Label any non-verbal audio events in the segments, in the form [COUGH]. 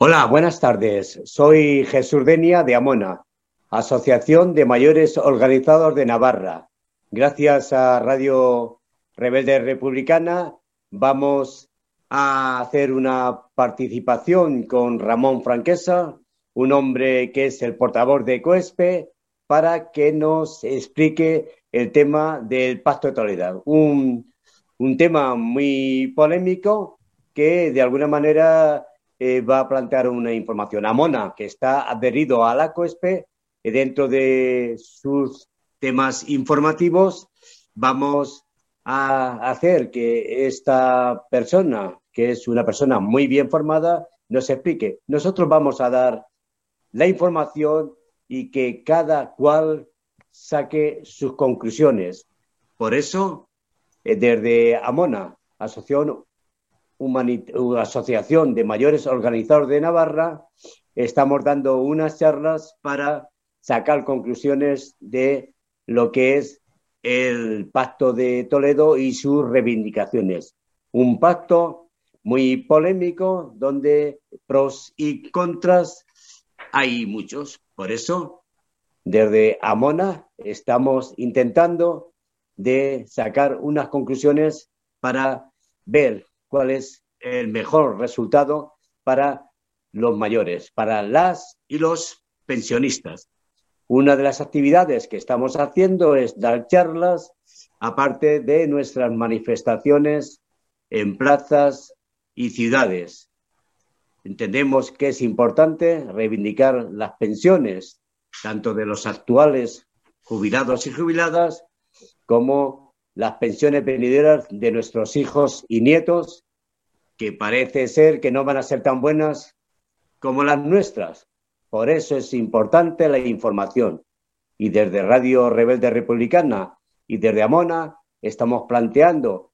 Hola, buenas tardes. Soy Jesús Denia de Amona, Asociación de Mayores Organizados de Navarra. Gracias a Radio Rebelde Republicana vamos a hacer una participación con Ramón Franquesa, un hombre que es el portavoz de COESPE, para que nos explique el tema del Pacto de Toledo. Un, un tema muy polémico que de alguna manera eh, va a plantear una información. Amona, que está adherido a la COESPE, eh, dentro de sus temas informativos, vamos a hacer que esta persona, que es una persona muy bien formada, nos explique. Nosotros vamos a dar la información y que cada cual saque sus conclusiones. Por eso, eh, desde Amona, Asociación Asociación de Mayores Organizadores de Navarra, estamos dando unas charlas para sacar conclusiones de lo que es el Pacto de Toledo y sus reivindicaciones. Un pacto muy polémico donde pros y contras hay muchos. Por eso, desde Amona estamos intentando de sacar unas conclusiones para ver cuál es el mejor resultado para los mayores, para las y los pensionistas. Una de las actividades que estamos haciendo es dar charlas, aparte de nuestras manifestaciones en plazas y ciudades. Entendemos que es importante reivindicar las pensiones, tanto de los actuales jubilados y jubiladas, como las pensiones venideras de nuestros hijos y nietos, que parece ser que no van a ser tan buenas como las nuestras. Por eso es importante la información. Y desde Radio Rebelde Republicana y desde Amona estamos planteando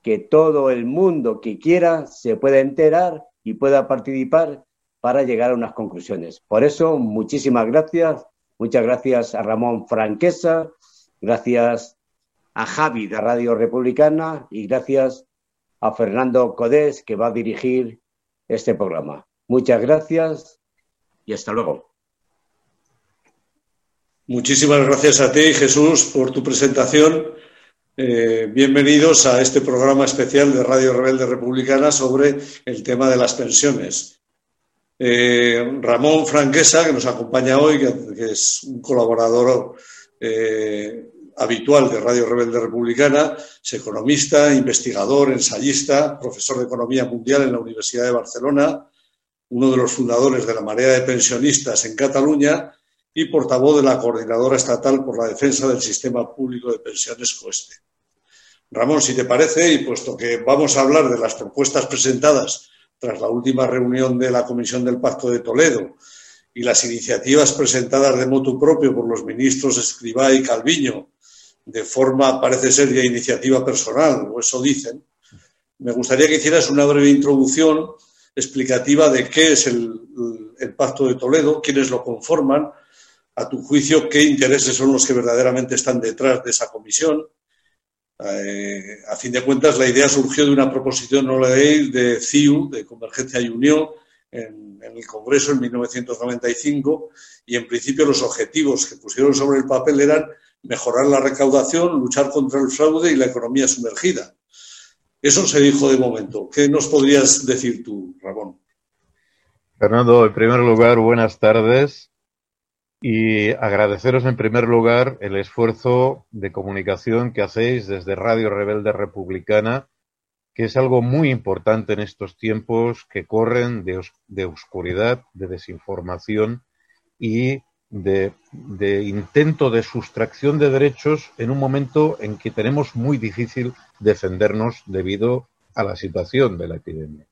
que todo el mundo que quiera se pueda enterar y pueda participar para llegar a unas conclusiones. Por eso, muchísimas gracias. Muchas gracias a Ramón Franquesa, gracias a Javi de Radio Republicana y gracias a Fernando Codés que va a dirigir este programa. Muchas gracias y hasta luego. Muchísimas gracias a ti, Jesús, por tu presentación. Eh, bienvenidos a este programa especial de Radio Rebelde Republicana sobre el tema de las pensiones. Eh, Ramón Franquesa, que nos acompaña hoy, que, es un colaborador eh, habitual de Radio Rebelde Republicana, es economista, investigador, ensayista, profesor de Economía Mundial en la Universidad de Barcelona, uno de los fundadores de la Marea de Pensionistas en Cataluña y portavoz de la Coordinadora Estatal por la Defensa del Sistema Público de Pensiones COESTE. Ramón, si te parece, y puesto que vamos a hablar de las propuestas presentadas tras la última reunión de la Comisión del Pacto de Toledo y las iniciativas presentadas de motu propio por los ministros Escribá y Calviño de forma, parece ser, de iniciativa personal, o eso dicen, me gustaría que hicieras una breve introducción explicativa de qué es el, Pacto de Toledo, quiénes lo conforman, a tu juicio, qué intereses son los que verdaderamente están detrás de esa comisión. Eh, a fin de cuentas, la idea surgió de una proposición no ley de CIU, de Convergencia y Unión, en, en, el Congreso en 1995, y en principio los objetivos que pusieron sobre el papel eran mejorar la recaudación, luchar contra el fraude y la economía sumergida. Eso se dijo de momento. ¿Qué nos podrías decir tú, Ramón? Fernando, en primer lugar, buenas tardes y agradeceros en primer lugar el esfuerzo de comunicación que hacéis desde Radio Rebelde Republicana, que es algo muy importante en estos tiempos que corren de, de oscuridad, de desinformación y de, intento de sustracción de derechos en un momento en que tenemos muy difícil defendernos debido a la situación de la epidemia.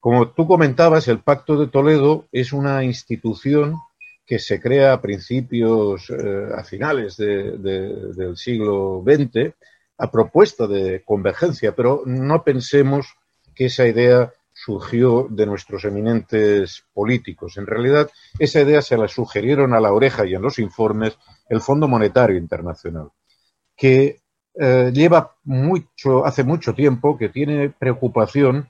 Como tú comentabas, el Pacto de Toledo es una institución que se crea a principios, eh, a finales del siglo XX, a propuesta de convergencia, pero no pensemos que esa idea surgió de nuestros eminentes políticos. En realidad, esa idea se la sugirieron a la oreja y en los informes el Fondo Monetario Internacional, que eh, lleva mucho, hace mucho tiempo que tiene preocupación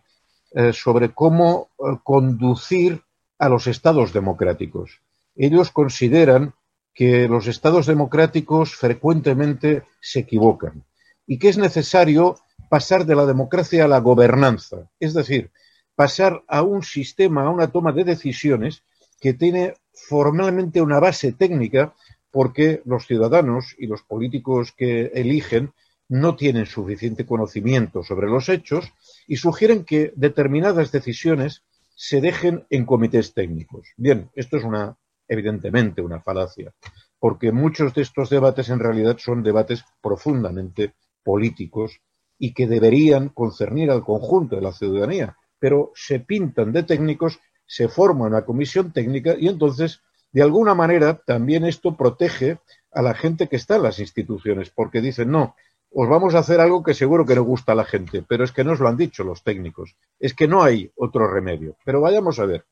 eh, sobre cómo eh, conducir a los estados democráticos. Ellos consideran que los estados democráticos frecuentemente se equivocan y que es necesario pasar de la democracia a la gobernanza, es decir, pasar a un sistema, a una toma de decisiones que tiene formalmente una base técnica porque los ciudadanos y los políticos que eligen no tienen suficiente conocimiento sobre los hechos y sugieren que determinadas decisiones se dejen en comités técnicos. Bien, esto es una, evidentemente, una falacia, porque muchos de estos debates en realidad son debates profundamente políticos y que deberían concernir al conjunto de la ciudadanía, pero se pintan de técnicos, se forma una comisión técnica y entonces, de alguna manera, también esto protege a la gente que está en las instituciones, porque dicen, no, os vamos a hacer algo que seguro que no gusta a la gente, pero es que nos lo han dicho los técnicos, es que no hay otro remedio. Pero vayamos a ver,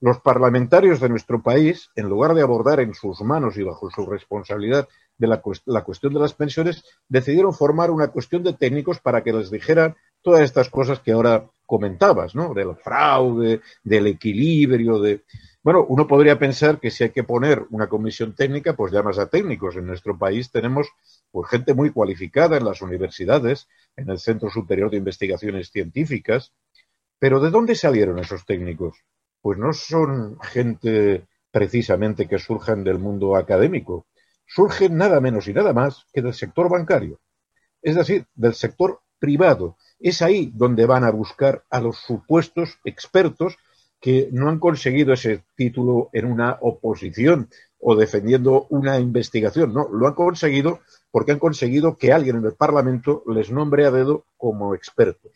los parlamentarios de nuestro país, en lugar de abordar en sus manos y bajo su responsabilidad la, la, cuestión de las pensiones, decidieron formar una cuestión de técnicos para que les dijeran todas estas cosas que ahora comentabas, ¿no? Del fraude, del equilibrio, de... Bueno, uno podría pensar que si hay que poner una comisión técnica, pues llamas a técnicos. En nuestro país tenemos pues, gente muy cualificada en las universidades, en el Centro Superior de Investigaciones Científicas. Pero ¿de dónde salieron esos técnicos? Pues no son gente precisamente que surjan del mundo académico, surgen nada menos y nada más que del sector bancario, es decir, del sector privado. Es ahí donde van a buscar a los supuestos expertos que no han conseguido ese título en una oposición o defendiendo una investigación. No, lo han conseguido porque han conseguido que alguien en el Parlamento les nombre a dedo como expertos.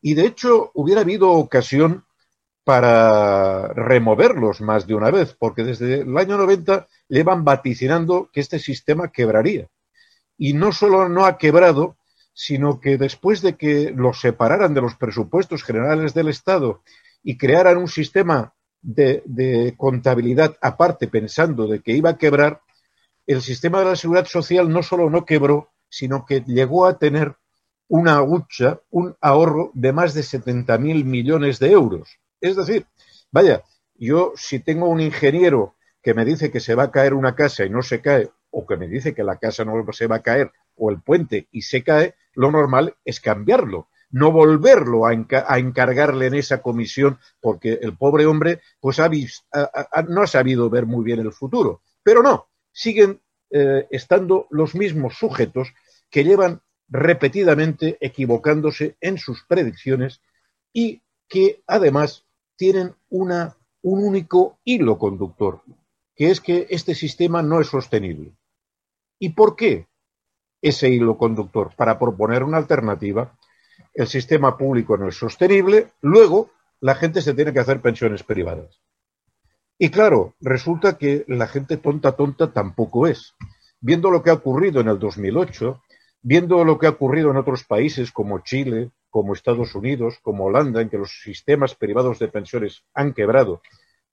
Y de hecho hubiera habido ocasión para removerlos más de una vez, porque desde el año 90 llevan vaticinando que este sistema quebraría. Y no solo no ha quebrado, sino que después de que los separaran de los presupuestos generales del Estado y crearan un sistema de, contabilidad aparte pensando de que iba a quebrar, el sistema de la seguridad social no solo no quebró, sino que llegó a tener una hucha, un ahorro de más de 70.000 millones de euros. Es decir, vaya, yo si tengo un ingeniero que me dice que se va a caer una casa y no se cae, o que me dice que la casa no se va a caer, o el puente y se cae, lo normal es cambiarlo no volverlo a, encargarle en esa comisión, porque el pobre hombre pues no ha sabido ver muy bien el futuro. Pero no, siguen eh, estando los mismos sujetos que llevan repetidamente equivocándose en sus predicciones y que además tienen una, un único hilo conductor, que es que este sistema no es sostenible. ¿Y por qué ese hilo conductor? Para proponer una alternativa el sistema público no es sostenible, luego la gente se tiene que hacer pensiones privadas. Y claro, resulta que la gente tonta, tonta tampoco es. Viendo lo que ha ocurrido en el 2008, viendo lo que ha ocurrido en otros países como Chile, como Estados Unidos, como Holanda, en que los sistemas privados de pensiones han quebrado,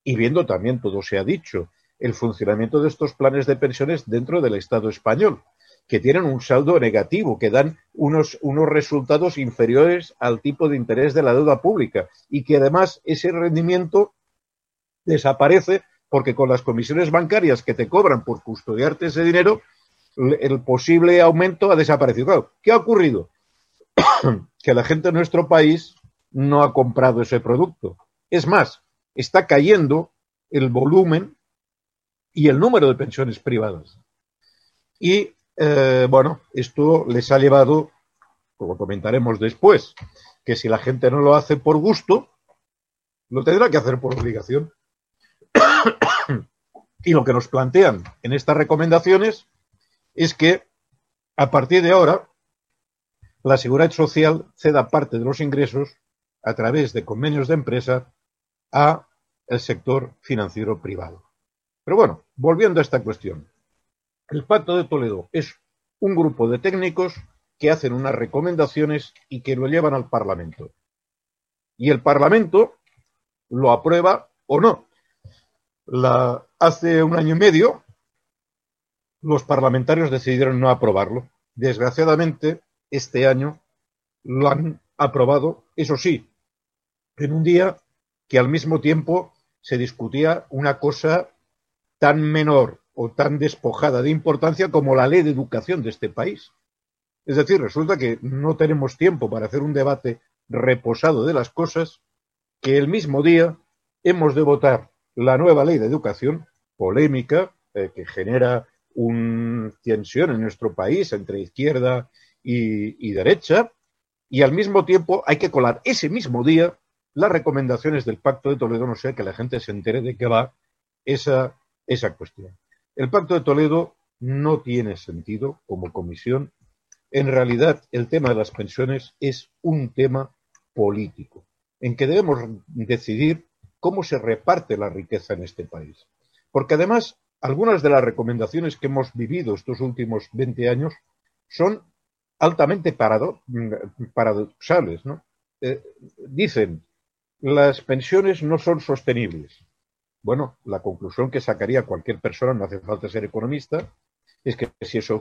y viendo también, todo se ha dicho, el funcionamiento de estos planes de pensiones dentro del Estado español, que tienen un saldo negativo, que dan unos, unos resultados inferiores al tipo de interés de la deuda pública y que además ese rendimiento desaparece porque con las comisiones bancarias que te cobran por custodiarte ese dinero, el posible aumento ha desaparecido. ¿Qué ha ocurrido? [COUGHS] que la gente de nuestro país no ha comprado ese producto. Es más, está cayendo el volumen y el número de pensiones privadas. Y eh, bueno, esto les ha llevado, como comentaremos después, que si la gente no lo hace por gusto, lo tendrá que hacer por obligación. [COUGHS] y lo que nos plantean en estas recomendaciones es que a partir de ahora la seguridad social ceda parte de los ingresos a través de convenios de empresa a el sector financiero privado. Pero bueno, volviendo a esta cuestión. El Pacto de Toledo es un grupo de técnicos que hacen unas recomendaciones y que lo llevan al Parlamento. Y el Parlamento lo aprueba o no. hace un año y medio los parlamentarios decidieron no aprobarlo. Desgraciadamente, este año lo han aprobado, eso sí, en un día que al mismo tiempo se discutía una cosa tan menor o tan despojada de importancia como la ley de educación de este país. Es decir, resulta que no tenemos tiempo para hacer un debate reposado de las cosas, que el mismo día hemos de votar la nueva ley de educación, polémica, eh, que genera una tensión en nuestro país entre izquierda y, derecha, y al mismo tiempo hay que colar ese mismo día las recomendaciones del Pacto de Toledo, no sea que la gente se entere de qué va esa, esa cuestión. El Pacto de Toledo no tiene sentido como comisión. En realidad, el tema de las pensiones es un tema político, en que debemos decidir cómo se reparte la riqueza en este país. Porque además, algunas de las recomendaciones que hemos vivido estos últimos 20 años son altamente paradoxales. ¿no? Eh, dicen, las pensiones no son sostenibles. Bueno, la conclusión que sacaría cualquier persona, no hace falta ser economista, es que si eso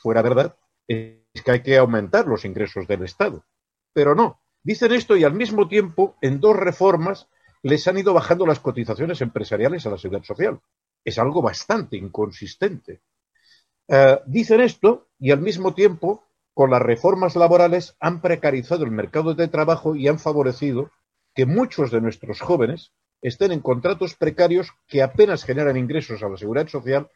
fuera verdad, es que hay que aumentar los ingresos del Estado. Pero no, dicen esto y al mismo tiempo en dos reformas les han ido bajando las cotizaciones empresariales a la seguridad social. Es algo bastante inconsistente. Eh, dicen esto y al mismo tiempo con las reformas laborales han precarizado el mercado de trabajo y han favorecido que muchos de nuestros jóvenes estén en contratos precarios que apenas generan ingresos a la seguridad social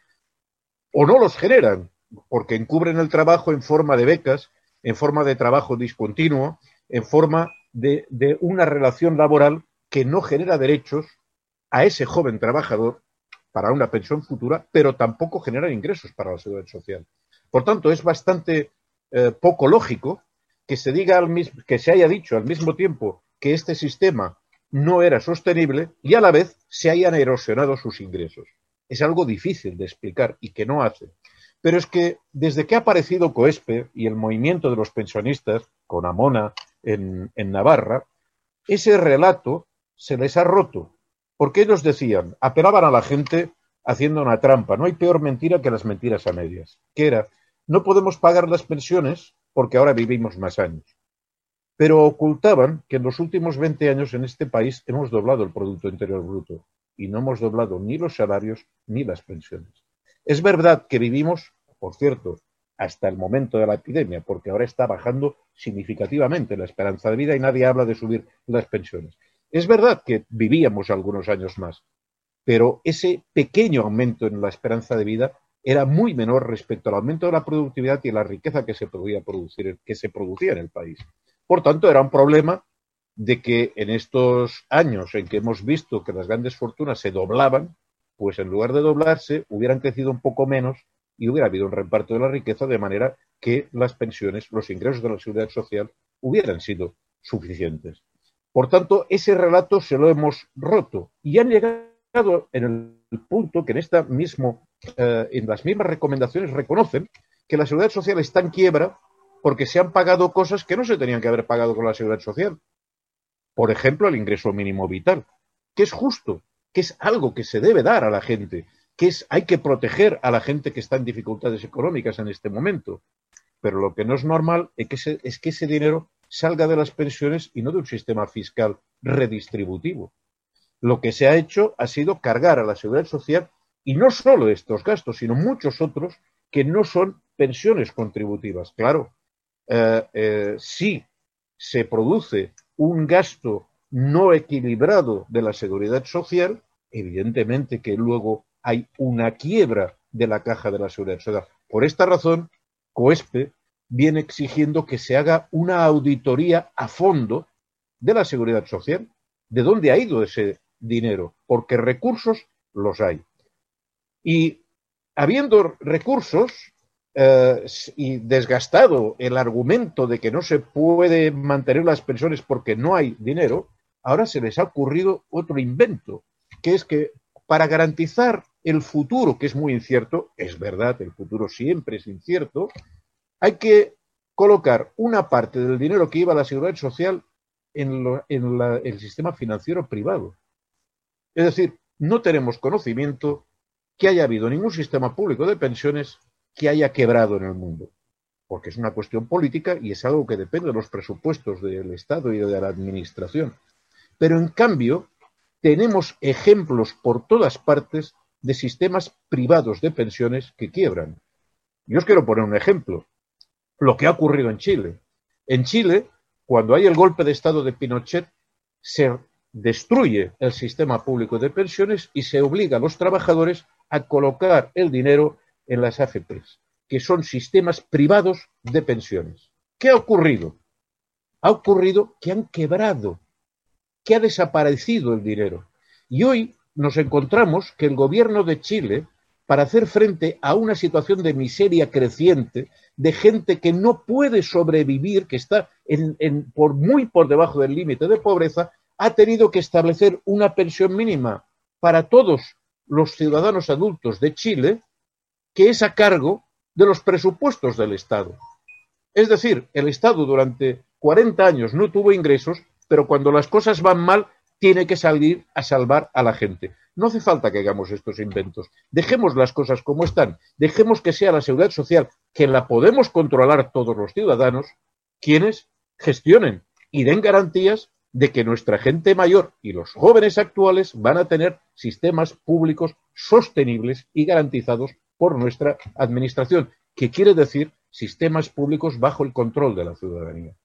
o no los generan, porque encubren el trabajo en forma de becas, en forma de trabajo discontinuo, en forma de, una relación laboral que no genera derechos a ese joven trabajador para una pensión futura, pero tampoco genera ingresos para la seguridad social. Por tanto, es bastante eh, poco lógico que se diga al mismo, que se haya dicho al mismo tiempo que este sistema no era sostenible y a la vez se hayan erosionado sus ingresos. Es algo difícil de explicar y que no hace. Pero es que desde que ha aparecido COESPE y el movimiento de los pensionistas con Amona en, en Navarra, ese relato se les ha roto. Porque ellos decían, apelaban a la gente haciendo una trampa. No hay peor mentira que las mentiras a medias. Que era, no podemos pagar las pensiones porque ahora vivimos más años. Pero ocultaban que en los últimos 20 años en este país hemos doblado el Producto Interior Bruto y no hemos doblado ni los salarios ni las pensiones. Es verdad que vivimos, por cierto, hasta el momento de la epidemia, porque ahora está bajando significativamente la esperanza de vida y nadie habla de subir las pensiones. Es verdad que vivíamos algunos años más, pero ese pequeño aumento en la esperanza de vida era muy menor respecto al aumento de la productividad y la riqueza que se podía producir, que se producía en el país. Por tanto, era un problema de que en estos años en que hemos visto que las grandes fortunas se doblaban, pues en lugar de doblarse, hubieran crecido un poco menos y hubiera habido un reparto de la riqueza de manera que las pensiones, los ingresos de la seguridad social hubieran sido suficientes. Por tanto, ese relato se lo hemos roto y han llegado en el punto que en esta mismo eh, en las mismas recomendaciones reconocen que la seguridad social está en quiebra porque se han pagado cosas que no se tenían que haber pagado con la seguridad social. Por ejemplo, el ingreso mínimo vital, que es justo, que es algo que se debe dar a la gente, que es hay que proteger a la gente que está en dificultades económicas en este momento. Pero lo que no es normal es que, es que ese dinero salga de las pensiones y no de un sistema fiscal redistributivo. Lo que se ha hecho ha sido cargar a la seguridad social y no solo estos gastos, sino muchos otros que no son pensiones contributivas. Claro, eh, eh, si se produce un gasto no equilibrado de la seguridad social, evidentemente que luego hay una quiebra de la caja de la seguridad social. Por esta razón, COESPE viene exigiendo que se haga una auditoría a fondo de la seguridad social, de dónde ha ido ese dinero, porque recursos los hay. Y habiendo recursos eh, y desgastado el argumento de que no se puede mantener las pensiones porque no hay dinero, ahora se les ha ocurrido otro invento, que es que para garantizar el futuro, que es muy incierto, es verdad, el futuro siempre es incierto, hay que colocar una parte del dinero que iba a la seguridad social en, en el sistema financiero privado. Es decir, no tenemos conocimiento que haya habido ningún sistema público de pensiones que haya quebrado en el mundo, porque es una cuestión política y es algo que depende de los presupuestos del Estado y de la Administración. Pero en cambio, tenemos ejemplos por todas partes de sistemas privados de pensiones que quiebran. Yo os quiero poner un ejemplo. Lo que ha ocurrido en Chile. En Chile, cuando hay el golpe de Estado de Pinochet, se destruye el sistema público de pensiones y se obliga a los trabajadores a colocar el dinero en las AFPs, que son sistemas privados de pensiones. ¿Qué ha ocurrido? Ha ocurrido que han quebrado, que ha desaparecido el dinero. Y hoy nos encontramos que el gobierno de Chile, para hacer frente a una situación de miseria creciente, de gente que no puede sobrevivir, que está por muy por debajo del límite de pobreza, ha tenido que establecer una pensión mínima para todos los ciudadanos adultos de Chile, que es a cargo de los presupuestos del Estado. Es decir, el Estado durante 40 años no tuvo ingresos, pero cuando las cosas van mal, tiene que salir a salvar a la gente. No hace falta que hagamos estos inventos. Dejemos las cosas como están. Dejemos que sea la seguridad social, que la podemos controlar todos los ciudadanos, quienes gestionen y den garantías de que nuestra gente mayor y los jóvenes actuales van a tener sistemas públicos sostenibles y garantizados por nuestra administración, que quiere decir sistemas públicos bajo el control de la ciudadanía.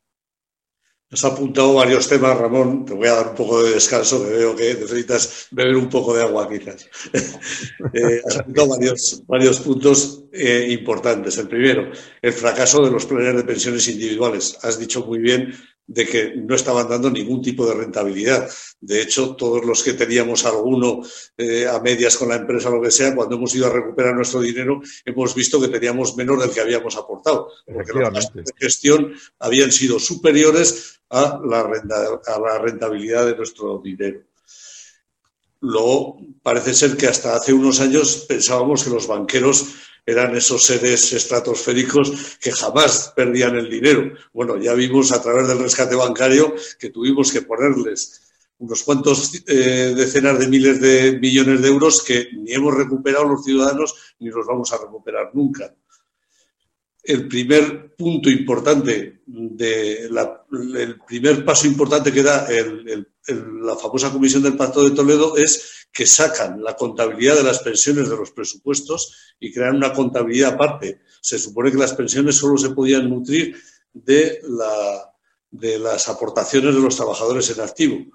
Has apuntado varios temas, Ramón. Te voy a dar un poco de descanso, que veo que necesitas beber un poco de agua, quizás. [LAUGHS] eh, has apuntado varios, varios puntos eh, importantes. El primero, el fracaso de los planes de pensiones individuales. Has dicho muy bien de que no estaban dando ningún tipo de rentabilidad. De hecho, todos los que teníamos alguno eh, a medias con la empresa o lo que sea, cuando hemos ido a recuperar nuestro dinero, hemos visto que teníamos menos del que habíamos aportado, porque los gastos de gestión habían sido superiores a la, a la rentabilidad de nuestro dinero. Luego, parece ser que hasta hace unos años pensábamos que los banqueros eran esos seres estratosféricos que jamás perdían el dinero. Bueno, ya vimos a través del rescate bancario que tuvimos que ponerles unos cuantos eh, decenas de miles de millones de euros que ni hemos recuperado los ciudadanos ni los vamos a recuperar nunca. El primer punto importante, de el primer paso importante que da la famosa Comisión del Pacto de Toledo es que sacan la contabilidad de las pensiones de los presupuestos y crean una contabilidad aparte. Se supone que las pensiones solo se podían nutrir de, la, de las aportaciones de los trabajadores en activo.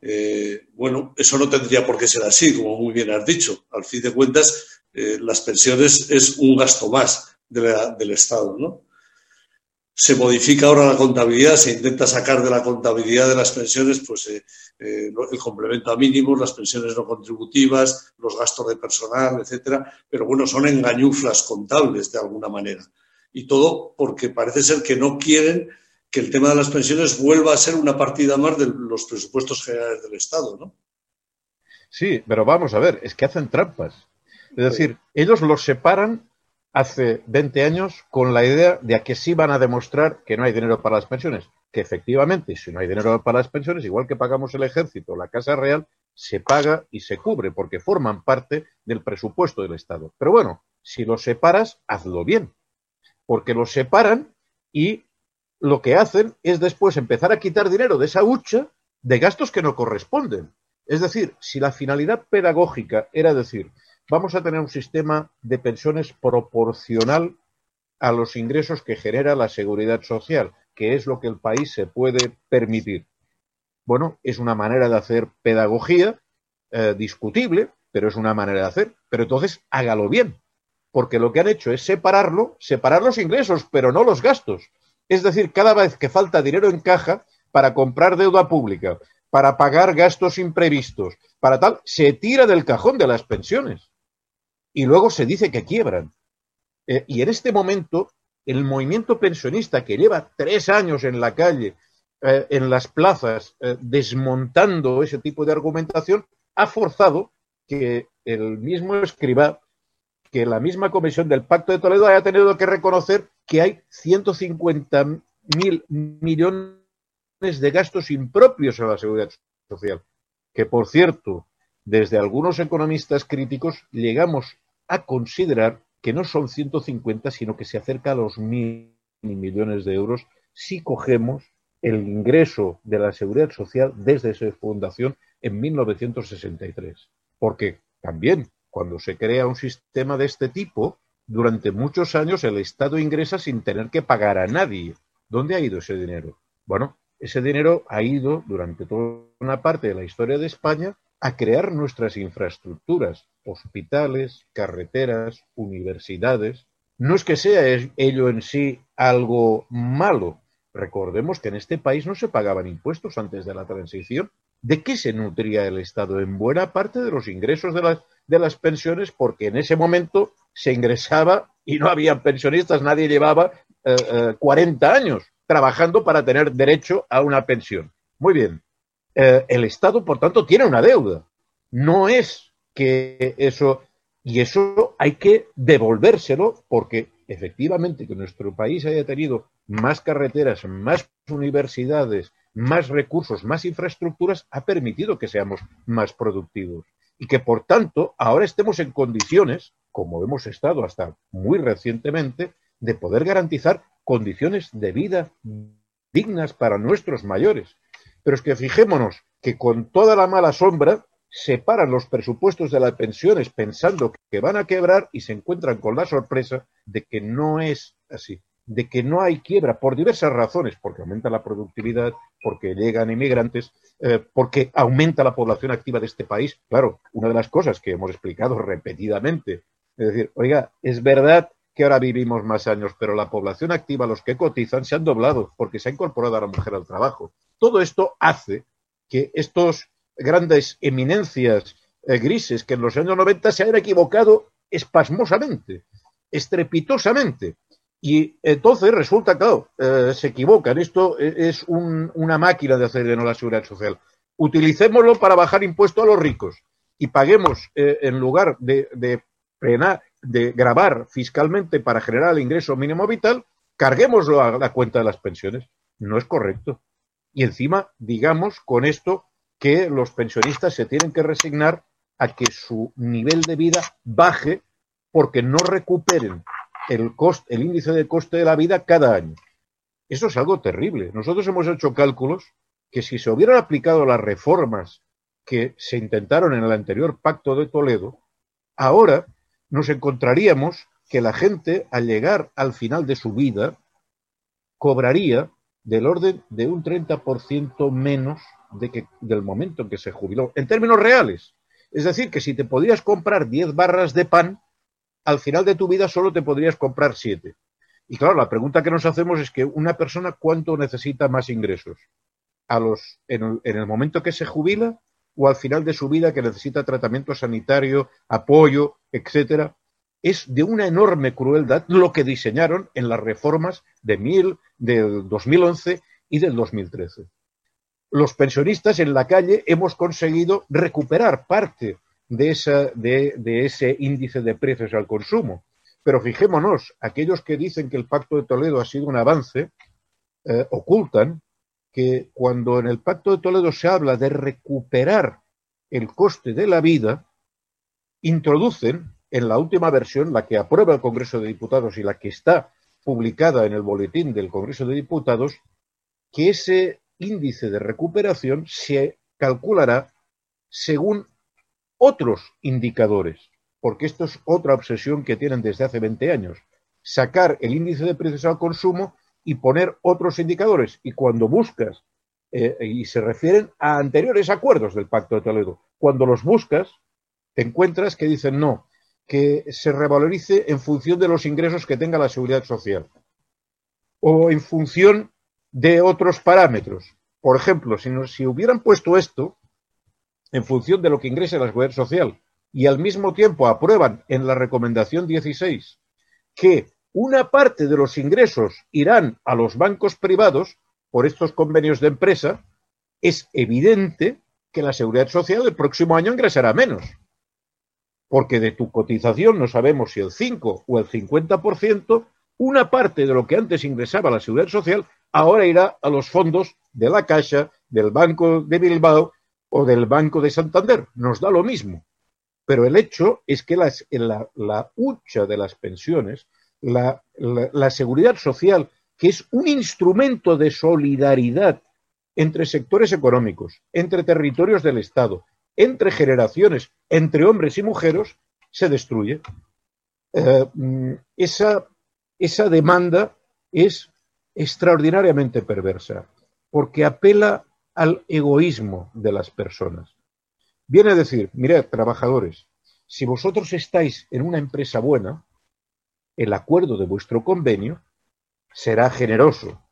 Eh, bueno, eso no tendría por qué ser así, como muy bien has dicho. Al fin de cuentas, eh, las pensiones es un gasto más del Estado, ¿no? se modifica ahora la contabilidad, se intenta sacar de la contabilidad de las pensiones pues, eh, eh, el complemento a mínimos, las pensiones no contributivas, los gastos de personal, etcétera, pero bueno, son engañuflas contables de alguna manera. Y todo porque parece ser que no quieren que el tema de las pensiones vuelva a ser una partida más de los presupuestos generales del Estado, ¿no? Sí, pero vamos a ver, es que hacen trampas. Es decir, ellos los separan hace 20 años con la idea de que sí van a demostrar que no hay dinero para las pensiones. Que efectivamente, si no hay dinero para las pensiones, igual que pagamos el ejército o la Casa Real, se paga y se cubre porque forman parte del presupuesto del Estado. Pero bueno, si los separas, hazlo bien. Porque los separan y lo que hacen es después empezar a quitar dinero de esa hucha de gastos que no corresponden. Es decir, si la finalidad pedagógica era decir, vamos a tener un sistema de pensiones proporcional a los ingresos que genera la seguridad social, que es lo que el país se puede permitir. Bueno, es una manera de hacer pedagogía eh, discutible, pero es una manera de hacer. Pero entonces hágalo bien, porque lo que han hecho es separarlo, separar los ingresos, pero no los gastos. Es decir, cada vez que falta dinero en caja para comprar deuda pública, para pagar gastos imprevistos, para tal, se tira del cajón de las pensiones y luego se dice que quiebran. Eh, y en este momento, el movimiento pensionista que lleva tres años en la calle, eh, en las plazas, eh, desmontando ese tipo de argumentación, ha forzado que el mismo escriba, que la misma comisión del Pacto de Toledo haya tenido que reconocer que hay 150 mil millones de gastos impropios en la seguridad social. Que, por cierto, desde algunos economistas críticos llegamos a considerar que no son 150, sino que se acerca a los mil millones de euros si cogemos el ingreso de la seguridad social desde su fundación en 1963. Porque también cuando se crea un sistema de este tipo, durante muchos años el Estado ingresa sin tener que pagar a nadie. ¿Dónde ha ido ese dinero? Bueno, ese dinero ha ido durante toda una parte de la historia de España a crear nuestras infraestructuras, hospitales, carreteras, universidades. No es que sea ello en sí algo malo. Recordemos que en este país no se pagaban impuestos antes de la transición. ¿De qué se nutría el Estado? En buena parte de los ingresos de las, de las pensiones, porque en ese momento se ingresaba y no había pensionistas, nadie llevaba 40 eh, eh, años trabajando para tener derecho a una pensión. Muy bien. Eh, el Estado, por tanto, tiene una deuda. No es que eso, y eso hay que devolvérselo porque efectivamente que nuestro país haya tenido más carreteras, más universidades, más recursos, más infraestructuras, ha permitido que seamos más productivos. Y que, por tanto, ahora estemos en condiciones, como hemos estado hasta muy recientemente, de poder garantizar condiciones de vida dignas para nuestros mayores. Pero es que fijémonos que con toda la mala sombra separan los presupuestos de las pensiones pensando que van a quebrar y se encuentran con la sorpresa de que no es así, de que no hay quiebra por diversas razones, porque aumenta la productividad, porque llegan inmigrantes, eh, porque aumenta la población activa de este país. Claro, una de las cosas que hemos explicado repetidamente, es decir, oiga, es verdad que ahora vivimos más años, pero la población activa, los que cotizan, se han doblado porque se ha incorporado a la mujer al trabajo. Todo esto hace que estos grandes eminencias eh, grises que en los años 90 se han equivocado espasmosamente, estrepitosamente. Y entonces resulta, claro, eh, se equivocan. Esto es una máquina de hacer de la seguridad social. Utilicémoslo para bajar impuestos a los ricos y paguemos, eh, en lugar de, de de grabar fiscalmente para generar el ingreso mínimo vital, carguémoslo a la cuenta de las pensiones. No es correcto. Y encima, digamos con esto que los pensionistas se tienen que resignar a que su nivel de vida baje porque no recuperen el, el índice de coste de la vida cada año. Eso es algo terrible. Nosotros hemos hecho cálculos que si se hubieran aplicado las reformas que se intentaron en el anterior pacto de Toledo, ahora nos encontraríamos que la gente, al llegar al final de su vida, cobraría del orden de un 30% menos de que, del momento en que se jubiló, en términos reales. Es decir, que si te podías comprar 10 barras de pan, al final de tu vida solo te podrías comprar 7. Y claro, la pregunta que nos hacemos es que una persona cuánto necesita más ingresos? ¿A los, en, en el momento que se jubila o al final de su vida que necesita tratamiento sanitario, apoyo, etcétera, es de una enorme crueldad lo que diseñaron en las reformas de mil, del 2011 y del 2013. Los pensionistas en la calle hemos conseguido recuperar parte de, esa, de, ese índice de precios al consumo. Pero fijémonos, aquellos que dicen que el Pacto de Toledo ha sido un avance, eh, ocultan que cuando en el Pacto de Toledo se habla de recuperar el coste de la vida, introducen en la última versión, la que aprueba el Congreso de Diputados y la que está publicada en el boletín del Congreso de Diputados, que ese índice de recuperación se calculará según otros indicadores, porque esto es otra obsesión que tienen desde hace 20 años, sacar el índice de precios al consumo y poner otros indicadores. Y cuando buscas, eh, y se refieren a anteriores acuerdos del Pacto de Toledo, cuando los buscas, te encuentras que dicen no, que se revalorice en función de los ingresos que tenga la seguridad social o en función de otros parámetros. Por ejemplo, si, si hubieran puesto esto en función de lo que ingrese la seguridad social y al mismo tiempo aprueban en la recomendación 16 que una parte de los ingresos irán a los bancos privados por estos convenios de empresa, es evidente que la seguridad social el próximo año ingresará menos. Porque de tu cotización no sabemos si el 5 o el 50%, una parte de lo que antes ingresaba la seguridad social ahora irá a los fondos de la Caixa, del Banco de Bilbao o del Banco de Santander. Nos da lo mismo. Pero el hecho es que la hucha de las pensiones la, seguridad social, que es un instrumento de solidaridad entre sectores económicos, entre territorios del Estado, entre generaciones, entre hombres y mujeres, se destruye. Eh, mm, esa, esa demanda es extraordinariamente perversa, porque apela al egoísmo de las personas. Viene a decir, mirad, trabajadores, si vosotros estáis en una empresa buena, el acuerdo de vuestro convenio será generoso.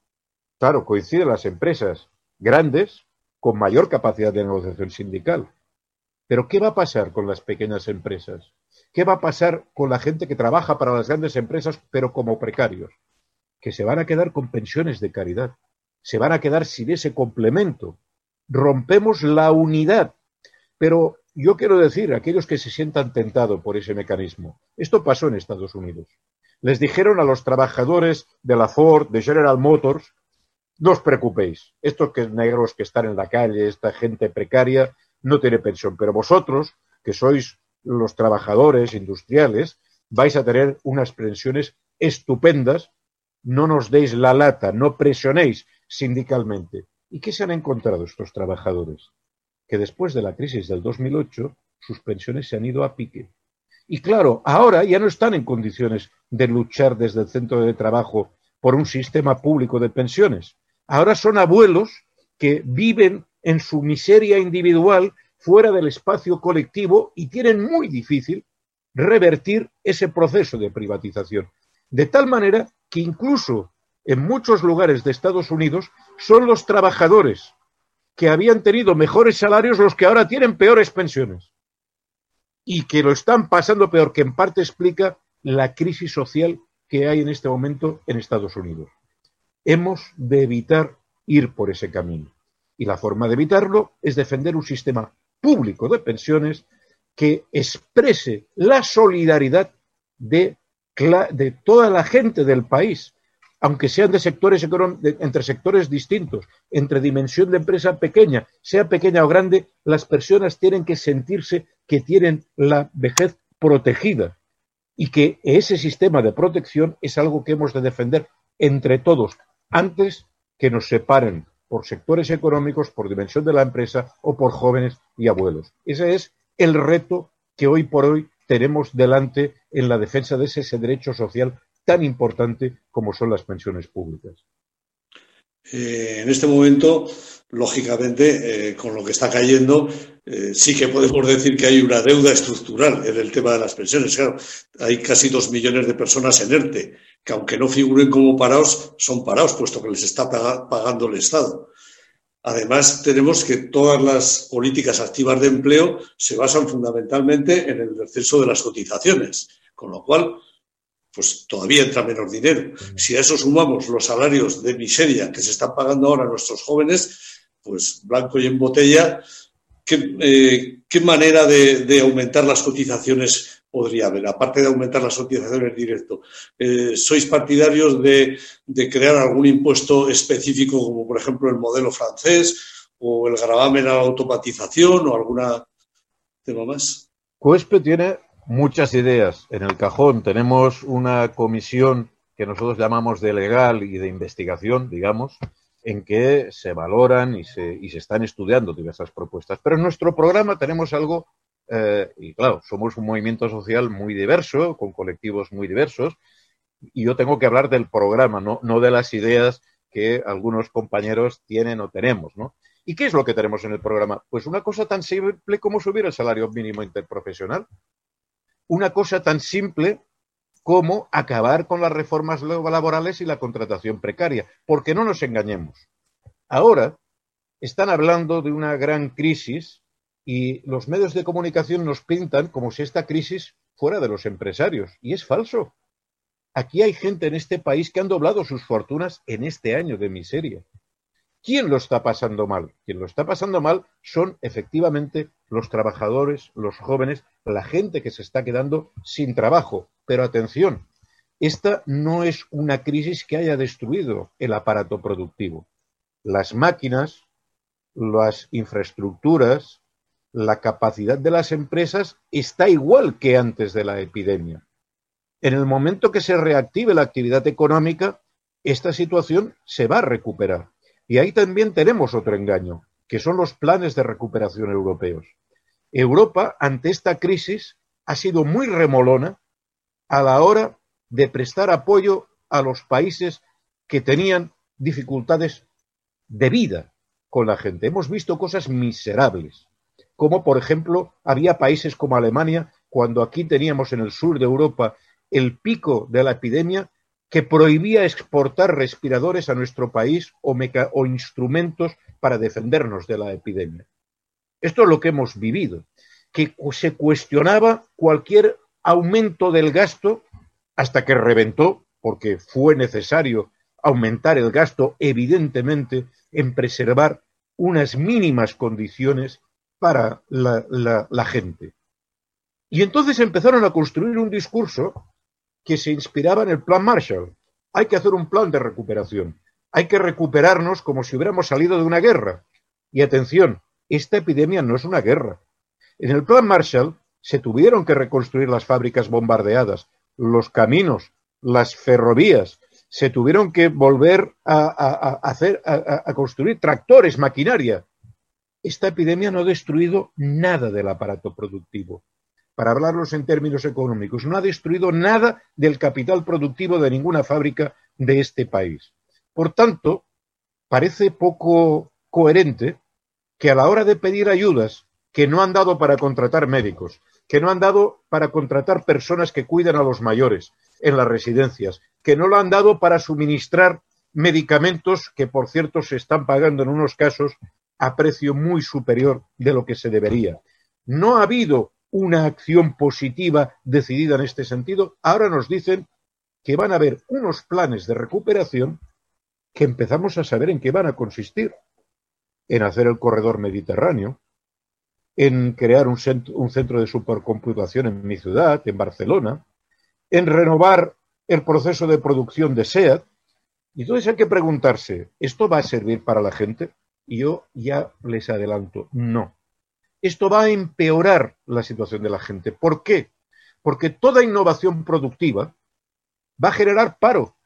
Claro, coinciden las empresas grandes con mayor capacidad de negociación sindical. Pero ¿qué va a pasar con las pequeñas empresas? ¿Qué va a pasar con la gente que trabaja para las grandes empresas pero como precarios? Que se van a quedar con pensiones de caridad, se van a quedar sin ese complemento. Rompemos la unidad. Pero yo quiero decir, aquellos que se sientan tentados por ese mecanismo, esto pasó en Estados Unidos. Les dijeron a los trabajadores de la Ford, de General Motors, no os preocupéis, estos que negros que están en la calle, esta gente precaria, no tiene pensión, pero vosotros, que sois los trabajadores industriales, vais a tener unas pensiones estupendas, no nos deis la lata, no presionéis sindicalmente. ¿Y qué se han encontrado estos trabajadores? Que después de la crisis del 2008, sus pensiones se han ido a pique. Y claro, ahora ya no están en condiciones de luchar desde el centro de trabajo por un sistema público de pensiones. Ahora son abuelos que viven en su miseria individual fuera del espacio colectivo y tienen muy difícil revertir ese proceso de privatización. De tal manera que incluso en muchos lugares de Estados Unidos son los trabajadores que habían tenido mejores salarios los que ahora tienen peores pensiones y que lo están pasando peor, que en parte explica la crisis social que hay en este momento en Estados Unidos. Hemos de evitar ir por ese camino. Y la forma de evitarlo es defender un sistema público de pensiones que exprese la solidaridad de, toda la gente del país, aunque sean de sectores entre sectores distintos, entre dimensión de empresa pequeña, sea pequeña o grande, las personas tienen que sentirse que tienen la vejez protegida y que ese sistema de protección es algo que hemos de defender entre todos antes que nos separen por sectores económicos, por dimensión de la empresa o por jóvenes y abuelos. Ese es el reto que hoy por hoy tenemos delante en la defensa de ese, derecho social tan importante como son las pensiones públicas. Eh, en este momento, lógicamente, eh, con lo que está cayendo, eh, sí que podemos decir que hay una deuda estructural en el tema de las pensiones. Claro, hay casi dos millones de personas en ERTE, que aunque no figuren como parados, son parados, puesto que les está pagando el Estado. Además, tenemos que todas las políticas activas de empleo se basan fundamentalmente en el descenso de las cotizaciones, con lo cual pues todavía entra menos dinero. Si a eso sumamos los salarios de miseria que se están pagando ahora a nuestros jóvenes, pues blanco y en botella, ¿qué, eh, manera de, aumentar las cotizaciones podría haber? Aparte de aumentar las cotizaciones directo, eh, ¿sois partidarios de, crear algún impuesto específico, como por ejemplo el modelo francés o el gravamen a la automatización o alguna tema más? COESPE tiene muchas ideas en el cajón. Tenemos una comisión que nosotros llamamos de legal y de investigación, digamos, en que se valoran y se, y se están estudiando diversas propuestas. Pero en nuestro programa tenemos algo, eh, y claro, somos un movimiento social muy diverso, con colectivos muy diversos, y yo tengo que hablar del programa, no, no de las ideas que algunos compañeros tienen o tenemos, ¿no? ¿Y qué es lo que tenemos en el programa? Pues una cosa tan simple como subir el salario mínimo interprofesional una cosa tan simple como acabar con las reformas laborales y la contratación precaria. Porque no nos engañemos. Ahora están hablando de una gran crisis y los medios de comunicación nos pintan como si esta crisis fuera de los empresarios. Y es falso. Aquí hay gente en este país que han doblado sus fortunas en este año de miseria. ¿Quién lo está pasando mal? Quien lo está pasando mal son efectivamente los trabajadores, los jóvenes, la gente que se está quedando sin trabajo. Pero atención, esta no es una crisis que haya destruido el aparato productivo. Las máquinas, las infraestructuras, la capacidad de las empresas está igual que antes de la epidemia. En el momento que se reactive la actividad económica, esta situación se va a recuperar Y ahí también tenemos otro engaño, que son los planes de recuperación europeos. Europa, ante esta crisis, ha sido muy remolona a la hora de prestar apoyo a los países que tenían dificultades de vida con la gente. Hemos visto cosas miserables, como por ejemplo había países como Alemania, cuando aquí teníamos en el sur de Europa el pico de la epidemia, que prohibía exportar respiradores a nuestro país o, o instrumentos para defendernos de la epidemia. Esto es lo que hemos vivido, que se cuestionaba cualquier aumento del gasto hasta que reventó, porque fue necesario aumentar el gasto, evidentemente, en preservar unas mínimas condiciones para la, gente. Y entonces empezaron a construir un discurso que se inspiraba en el plan Marshall. Hay que hacer un plan de recuperación. Hay que recuperarnos como si hubiéramos salido de una guerra. Y atención, esta epidemia no es una guerra. En el plan Marshall se tuvieron que reconstruir las fábricas bombardeadas, los caminos, las ferrovías, se tuvieron que volver a, hacer, a, construir tractores, maquinaria. Esta epidemia no ha destruido nada del aparato productivo. Para hablarlos en términos económicos, no ha destruido nada del capital productivo de ninguna fábrica de este país. Por tanto, parece poco coherente que a la hora de pedir ayudas que no han dado para contratar médicos, que no han dado para contratar personas que cuidan a los mayores en las residencias, que no lo han dado para suministrar medicamentos que, por cierto, se están pagando en unos casos a precio muy superior de lo que se debería. No ha habido una acción positiva decidida en este sentido. Ahora nos dicen que van a haber unos planes de recuperación que empezamos a saber en qué van a consistir. En hacer el corredor mediterráneo, en crear un centro, de supercomputación en mi ciudad, en Barcelona, en renovar el proceso de producción de SEAT. Y entonces hay que preguntarse, ¿esto va a servir para la gente? Yo ya les adelanto, no. Esto va a empeorar la situación de la gente. ¿Por qué? Porque toda innovación productiva va a generar paro.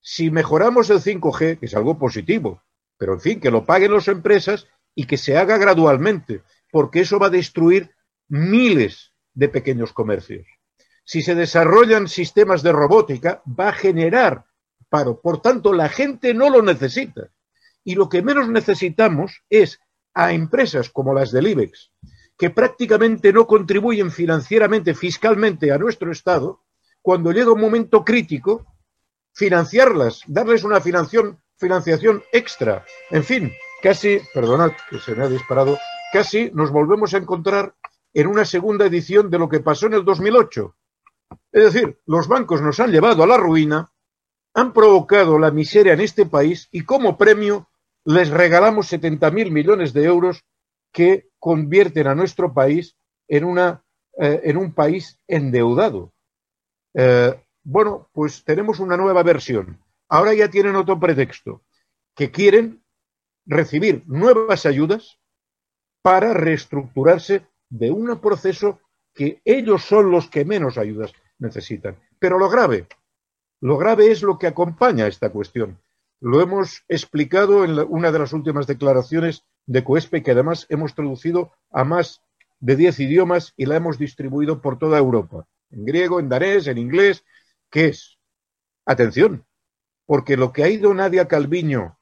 Si mejoramos el 5G, que es algo positivo, pero en fin, que lo paguen las empresas y que se haga gradualmente porque eso va a destruir miles de pequeños comercios. Si se desarrollan sistemas de robótica, va a generar paro. Por tanto, la gente no lo necesita. Y lo que menos necesitamos es a empresas como las del IBEX, que prácticamente no contribuyen financieramente, fiscalmente a nuestro Estado, cuando llega un momento crítico, financiarlas, darles una financiación, financiación extra. En fin, casi, perdonad que se me ha disparado casi nos volvemos a encontrar en una segunda edición de lo que pasó en el 2008. Es decir, los bancos nos han llevado a la ruina, han provocado la miseria en este país y como premio les regalamos 70.000 millones de euros que convierten a nuestro país en, una, eh, en un país endeudado. Eh, bueno, pues tenemos una nueva versión. Ahora ya tienen otro pretexto, que quieren recibir nuevas ayudas para reestructurarse de un proceso que ellos son los que menos ayudas necesitan. Pero lo grave, lo grave es lo que acompaña a esta cuestión. Lo hemos explicado en una de las últimas declaraciones de COESPE, que además hemos traducido a más de diez idiomas y la hemos distribuido por toda Europa, en griego, en danés, en inglés, que es, atención, porque lo que ha ido Nadia Calviño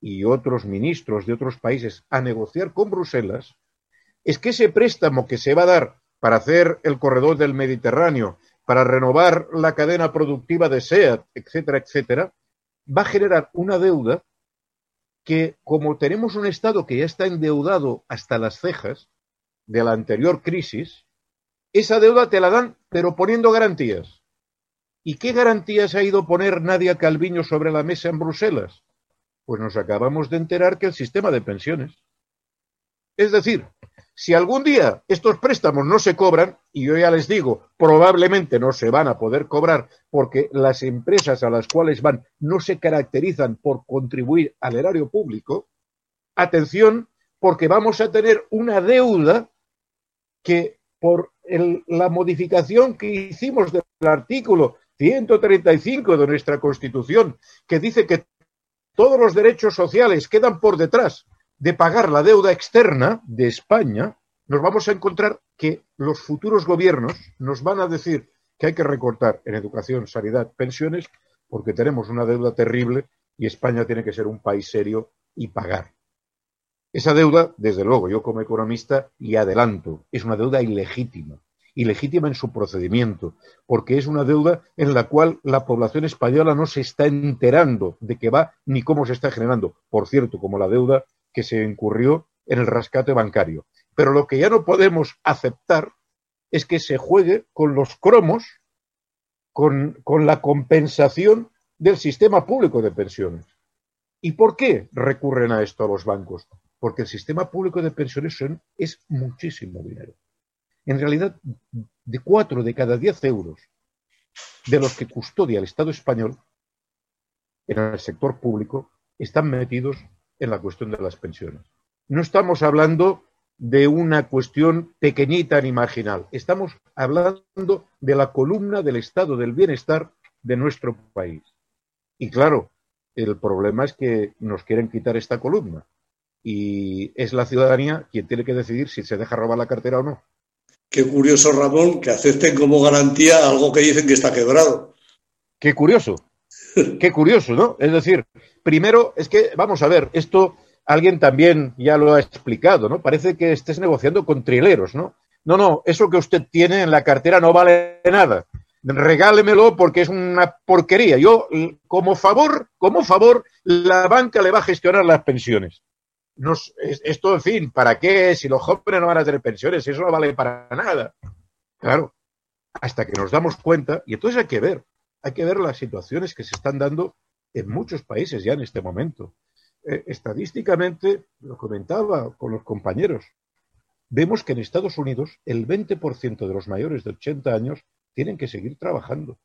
y otros ministros de otros países a negociar con Bruselas es que ese préstamo que se va a dar para hacer el corredor del Mediterráneo, para renovar la cadena productiva de SEAT, etcétera, etcétera, va a generar una deuda que, como tenemos un Estado que ya está endeudado hasta las cejas de la anterior crisis, esa deuda te la dan, pero poniendo garantías. ¿Y qué garantías ha ido poner Nadia Calviño sobre la mesa en Bruselas? Pues nos acabamos de enterar que el sistema de pensiones. Es decir, si algún día estos préstamos no se cobran, y yo ya les digo, probablemente no se van a poder cobrar porque las empresas a las cuales van no se caracterizan por contribuir al erario público, atención, porque vamos a tener una deuda que por la modificación que hicimos del artículo 135 de nuestra Constitución, que dice que todos los derechos sociales quedan por detrás de pagar la deuda externa de España, nos vamos a encontrar que los futuros gobiernos nos van a decir que hay que recortar en educación, sanidad, pensiones, porque tenemos una deuda terrible y España tiene que ser un país serio y pagar. Esa deuda, desde luego, yo como economista y adelanto, es una deuda ilegítima, ilegítima en su procedimiento, porque es una deuda en la cual la población española no se está enterando de qué va ni cómo se está generando. Por cierto, como la deuda que se incurrió en el rescate bancario. Pero lo que ya no podemos aceptar es que se juegue con los cromos, con, con la compensación del sistema público de pensiones. ¿Y por qué recurren a esto a los bancos? Porque el sistema público de pensiones es muchísimo dinero. En realidad, de cuatro de cada diez euros de los que custodia el Estado español en el sector público están metidos en la cuestión de las pensiones. No estamos hablando de una cuestión pequeñita ni marginal. Estamos hablando de la columna del estado del bienestar de nuestro país. Y claro, el problema es que nos quieren quitar esta columna. Y es la ciudadanía quien tiene que decidir si se deja robar la cartera o no. Qué curioso, Ramón, que acepten como garantía algo que dicen que está quebrado. Qué curioso. Qué curioso, ¿no? Es decir, primero es que, vamos a ver, esto alguien también ya lo ha explicado, ¿no? Parece que estés negociando con trileros, ¿no? No, no, eso que usted tiene en la cartera no vale nada. Regálemelo porque es una porquería. Yo, como favor, como favor, la banca le va a gestionar las pensiones. Nos, esto, en fin, ¿para qué? Si los jóvenes no van a tener pensiones, eso no vale para nada. Claro, hasta que nos damos cuenta, y entonces hay que ver, hay que ver las situaciones que se están dando en muchos países ya en este momento. Eh, estadísticamente, lo comentaba con los compañeros, vemos que en Estados Unidos el 20% de los mayores de 80 años tienen que seguir trabajando.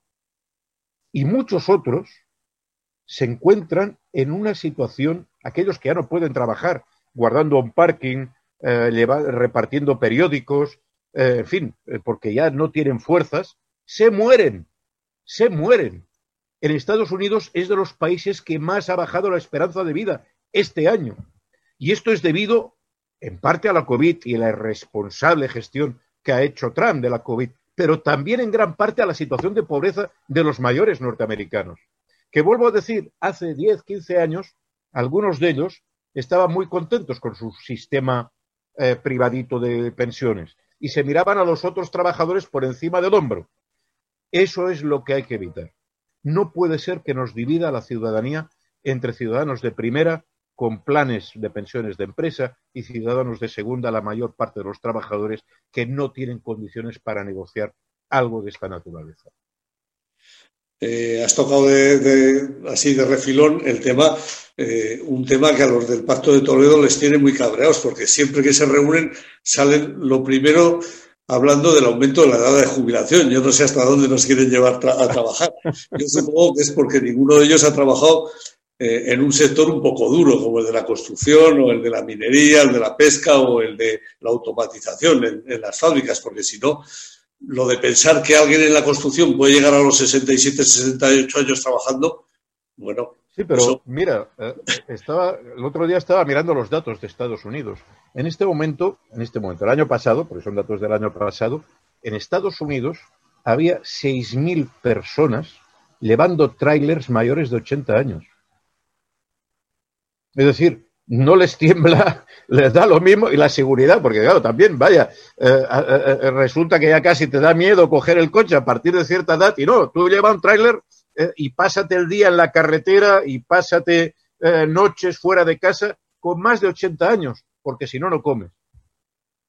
Y muchos otros se encuentran en una situación, aquellos que ya no pueden trabajar, guardando un parking, eh, repartiendo periódicos, eh, en fin, porque ya no tienen fuerzas, se mueren, se mueren en Estados Unidos es de los países que más ha bajado la esperanza de vida este año. Y esto es debido, en parte, a la COVID y la irresponsable gestión que ha hecho Trump de la COVID, pero también en gran parte a la situación de pobreza de los mayores norteamericanos. Que vuelvo a decir, hace 10, 15 años, algunos de ellos estaban muy contentos con su sistema eh, privadito de pensiones y se miraban a los otros trabajadores por encima del hombro. Eso es lo que hay que evitar. No puede ser que nos divida la ciudadanía entre ciudadanos de primera con planes de pensiones de empresa y ciudadanos de segunda, la mayor parte de los trabajadores que no tienen condiciones para negociar algo de esta naturaleza. Eh, has tocado así de refilón el tema, eh, un tema que a los del Pacto de Toledo les tiene muy cabreados, porque siempre que se reúnen salen lo primero hablando del aumento de la edad de jubilación. Yo no sé hasta dónde nos quieren llevar a trabajar. Yo supongo que es porque ninguno de ellos ha trabajado eh, en un sector un poco duro, como el de la construcción o el de la minería, el de la pesca o el de la automatización en, las fábricas, porque si no, lo de pensar que alguien en la construcción puede llegar a los 67, 68 años trabajando, bueno. Sí, pero mira, eh, estaba, el otro día estaba mirando los datos de Estados Unidos en este momento, en este momento, el año pasado, porque son datos del año pasado, en Estados Unidos había 6.000 personas llevando trailers mayores de 80 años. Es decir, no les tiembla, [LAUGHS] les da lo mismo y la seguridad, porque claro, también, vaya, eh, eh, eh, resulta que ya casi te da miedo coger el coche a partir de cierta edad y no, tú llevas un tráiler y pásate el día en la carretera y pásate noches fuera de casa con más de 80 años porque si no, no comes.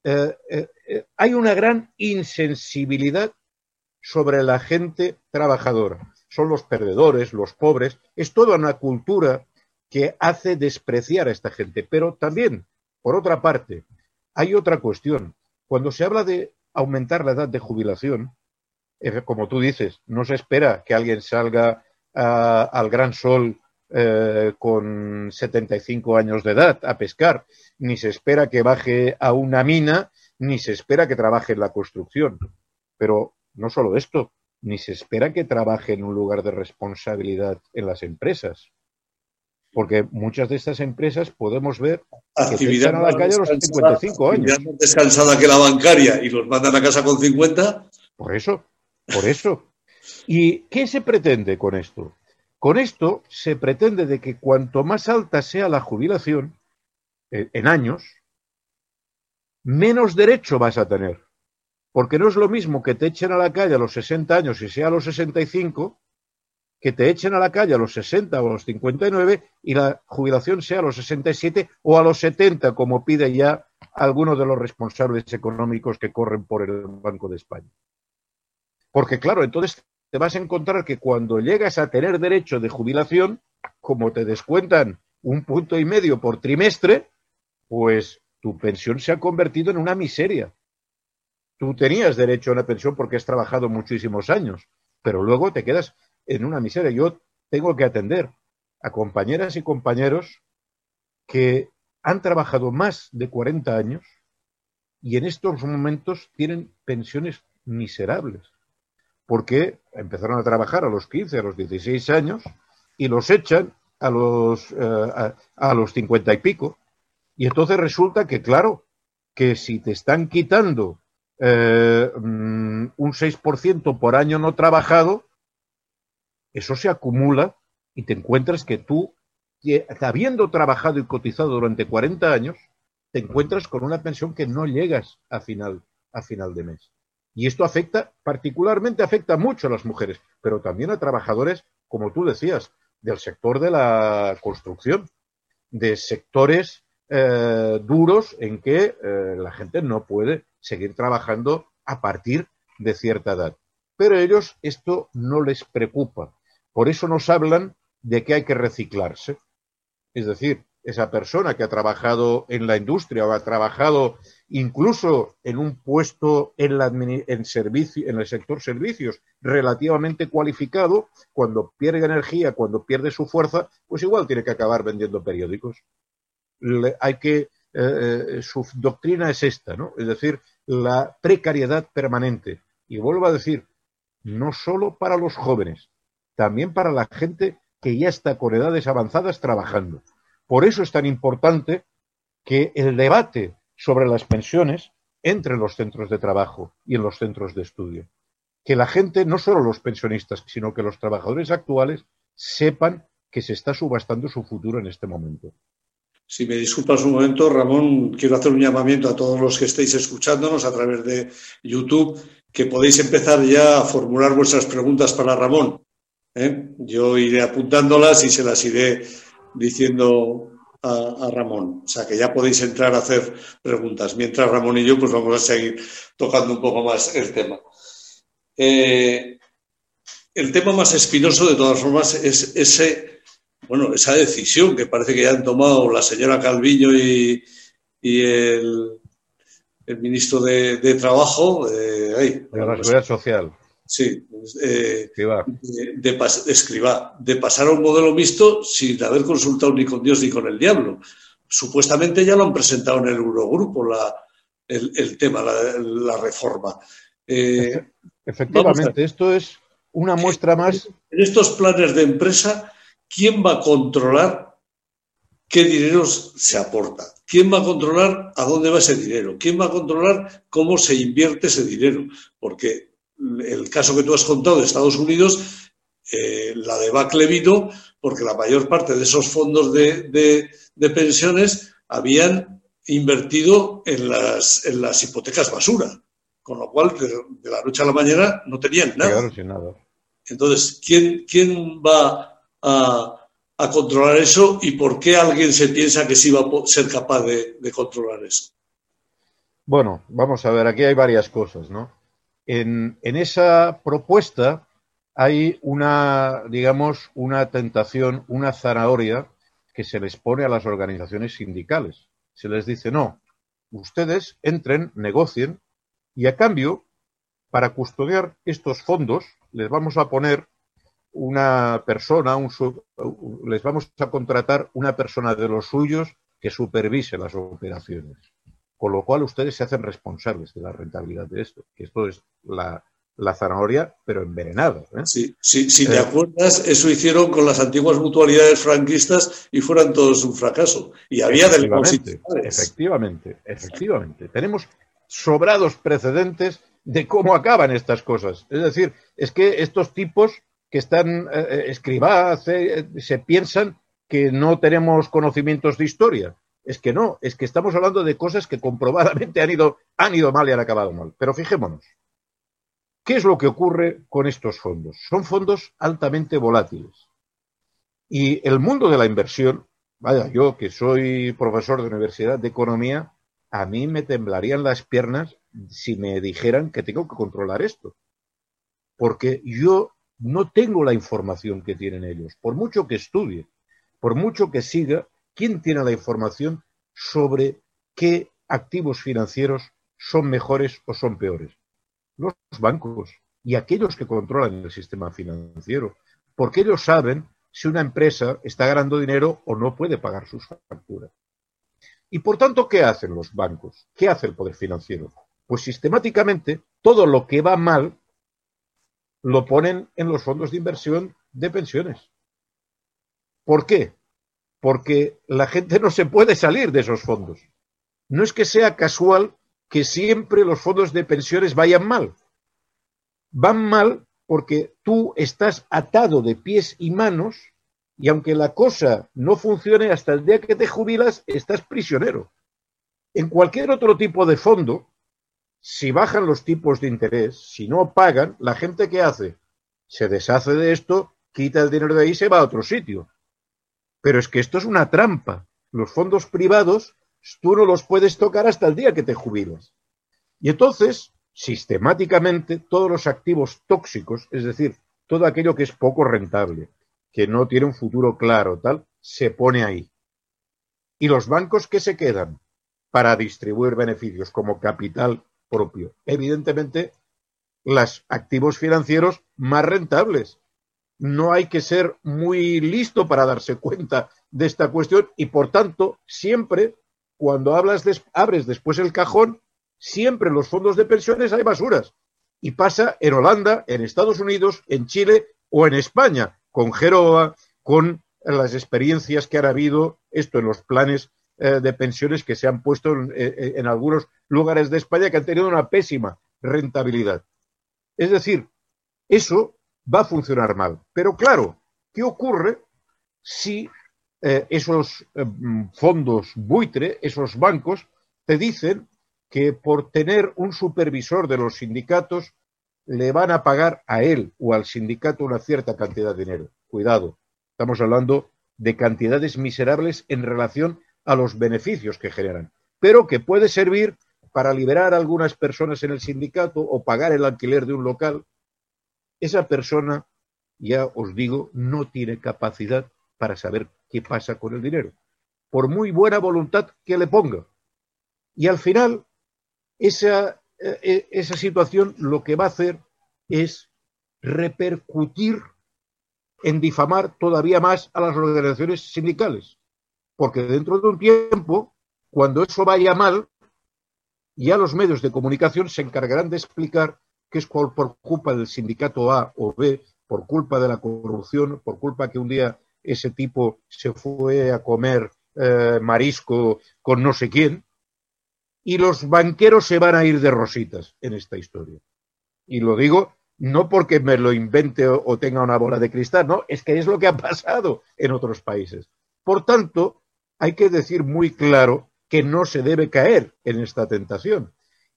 Eh, eh, eh, hay una gran insensibilidad sobre la gente trabajadora. Son los perdedores, los pobres. Es toda una cultura que hace despreciar a esta gente. Pero también, por otra parte, hay otra cuestión. Cuando se habla de aumentar la edad de jubilación, como tú dices, no se espera que alguien salga al gran sol eh, con 75 años de edad a pescar, ni se espera que baje a una mina, ni se espera que trabaje en la construcción. Pero no solo esto, ni se espera que trabaje en un lugar de responsabilidad en las empresas. porque muchas de estas empresas podemos ver actividad que a la calle a los 55 años. descansada que la bancaria y los mandan a casa con 50. Por eso, por eso. ¿Y qué se pretende con esto? Con esto se pretende de que cuanto más alta sea la jubilación eh, en años, menos derecho vas a tener. Porque no es lo mismo que te echen a la calle a los 60 años y sea a los 65, que te echen a la calle a los 60 o a los 59 y la jubilación sea a los 67 o a los 70, como pide ya algunos de los responsables económicos que corren por el Banco de España. Porque claro, entonces te vas a encontrar que cuando llegas a tener derecho de jubilación, como te descuentan un punto y medio por trimestre, pues tu pensión se ha convertido en una miseria. Tú tenías derecho a una pensión porque has trabajado muchísimos años, pero luego te quedas en una miseria. Yo tengo que atender a compañeras y compañeros que han trabajado más de 40 años y en estos momentos tienen pensiones miserables porque empezaron a trabajar a los 15, a los 16 años y los echan a los, eh, a, los 50 y pico. Y entonces resulta que, claro, que si te están quitando eh, mm, un 6% por año no trabajado, eso se acumula y te encuentras que tú, habiendo trabajado y cotizado durante 40 años, te encuentras con una pensión que no llegas a final, a final de mes. Y esto afecta, particularmente afecta mucho a las mujeres, pero también a trabajadores, como tú decías, del sector de la construcción, de sectores eh, duros en que eh, la gente no puede seguir trabajando a partir de cierta edad. Pero a ellos esto no les preocupa. Por eso nos hablan de que hay que reciclarse. Es decir, esa persona que ha trabajado en la industria o ha trabajado incluso en un puesto en, la, en, servicio, en el sector servicios relativamente cualificado, cuando pierde energía, cuando pierde su fuerza, pues igual tiene que acabar vendiendo periódicos. hay que, eh, eh, su doctrina es esta, ¿no? Es decir, la precariedad permanente. Y vuelvo a decir, no solo para los jóvenes, también para la gente que ya está con edades avanzadas trabajando. Por eso es tan importante que el debate sobre las pensiones entre los centros de trabajo y en los centros de estudio. Que la gente, no solo los pensionistas, sino que los trabajadores actuales sepan que se está subastando su futuro en este momento. Si me disculpas un momento, Ramón, quiero hacer un llamamiento a todos los que estéis escuchándonos a través de YouTube, que podéis empezar ya a formular vuestras preguntas para Ramón. ¿eh? Yo iré apuntándolas y se las iré diciendo a, Ramón. O sea que ya podéis entrar a hacer preguntas. Mientras Ramón y yo, pues vamos a seguir tocando un poco más el tema. Eh, el tema más espinoso, de todas formas, es ese, bueno, esa decisión que parece que ya han tomado la señora Calviño y, el, ministro de, Trabajo. de la Seguridad Social. Sí, eh, de, de, pasar a un modelo mixto sin haber consultado ni con Dios ni con el diablo. Supuestamente ya lo han presentado en el Eurogrupo la, el, tema, la, reforma. Eh, efectivamente, esto es una muestra más. En estos planes de empresa, ¿quién va a controlar qué dinero se aporta? ¿Quién va a controlar a dónde va ese dinero? ¿Quién va a controlar cómo se invierte ese dinero? Porque el caso que tú has contado de Estados Unidos, eh, la debacle vino porque la mayor parte de esos fondos de, pensiones habían invertido en las, en las hipotecas basura, con lo cual de, la noche a la mañana no tenían nada. Entonces, ¿quién, quién va a, controlar eso y por qué alguien se piensa que sí va a ser capaz de, de controlar eso? Bueno, vamos a ver, aquí hay varias cosas, ¿no? En, esa propuesta hay una, digamos, una tentación, una zanahoria que se les pone a las organizaciones sindicales. Se les dice, no, ustedes entren, negocien y a cambio, para custodiar estos fondos, les vamos a poner una persona, les vamos a contratar una persona de los suyos que supervise las operaciones. Con lo cual ustedes se hacen responsables de la rentabilidad de esto, que esto es la, la zanahoria, pero envenenada. ¿eh? Sí, sí, si te acuerdas, eso hicieron con las antiguas mutualidades franquistas y fueron todos un fracaso. Y había efectivamente, efectivamente, efectivamente. Tenemos sobrados precedentes de cómo acaban estas cosas. Es decir, es que estos tipos que están eh, escribados se piensan que no tenemos conocimientos de historia. Es que no, es que estamos hablando de cosas que comprobadamente han ido, han ido mal y han acabado mal. Pero fijémonos, ¿qué es lo que ocurre con estos fondos? Son fondos altamente volátiles. Y el mundo de la inversión, vaya, yo que soy profesor de universidad de economía, a mí me temblarían las piernas si me dijeran que tengo que controlar esto. Porque yo no tengo la información que tienen ellos, por mucho que estudie, por mucho que siga, ¿Quién tiene la información sobre qué activos financieros son mejores o son peores? Los bancos y aquellos que controlan el sistema financiero, porque ellos saben si una empresa está ganando dinero o no puede pagar sus facturas. Y por tanto, ¿qué hacen los bancos? ¿Qué hace el poder financiero? Pues sistemáticamente todo lo que va mal lo ponen en los fondos de inversión de pensiones. ¿Por qué? Porque la gente no se puede salir de esos fondos. No es que sea casual que siempre los fondos de pensiones vayan mal. Van mal porque tú estás atado de pies y manos y aunque la cosa no funcione hasta el día que te jubilas, estás prisionero. En cualquier otro tipo de fondo, si bajan los tipos de interés, si no pagan, la gente que hace se deshace de esto, quita el dinero de ahí y se va a otro sitio. Pero es que esto es una trampa. Los fondos privados tú no los puedes tocar hasta el día que te jubilas. Y entonces, sistemáticamente, todos los activos tóxicos, es decir, todo aquello que es poco rentable, que no tiene un futuro claro, tal, se pone ahí. Y los bancos que se quedan para distribuir beneficios como capital propio, evidentemente, los activos financieros más rentables, no hay que ser muy listo para darse cuenta de esta cuestión y por tanto siempre cuando hablas abres después el cajón siempre en los fondos de pensiones hay basuras y pasa en Holanda, en Estados Unidos, en Chile o en España con Geroa, con las experiencias que han habido esto en los planes eh, de pensiones que se han puesto en, eh, en algunos lugares de España que han tenido una pésima rentabilidad. Es decir, eso va a funcionar mal. Pero claro, ¿qué ocurre si eh, esos eh, fondos buitre, esos bancos, te dicen que por tener un supervisor de los sindicatos le van a pagar a él o al sindicato una cierta cantidad de dinero? Cuidado, estamos hablando de cantidades miserables en relación a los beneficios que generan, pero que puede servir para liberar a algunas personas en el sindicato o pagar el alquiler de un local esa persona, ya os digo, no tiene capacidad para saber qué pasa con el dinero, por muy buena voluntad que le ponga. Y al final, esa, eh, eh, esa situación lo que va a hacer es repercutir en difamar todavía más a las organizaciones sindicales. Porque dentro de un tiempo, cuando eso vaya mal, ya los medios de comunicación se encargarán de explicar que es por, culpa del sindicato A o B, por culpa de la corrupción, por culpa que un día ese tipo se fue a comer eh, marisco con no sé quién, y los banqueros se van a ir de rositas en esta historia. Y lo digo no porque me lo invente o, o tenga una bola de cristal, no, es que es lo que ha pasado en otros países. Por tanto, hay que decir muy claro que no se debe caer en esta tentación.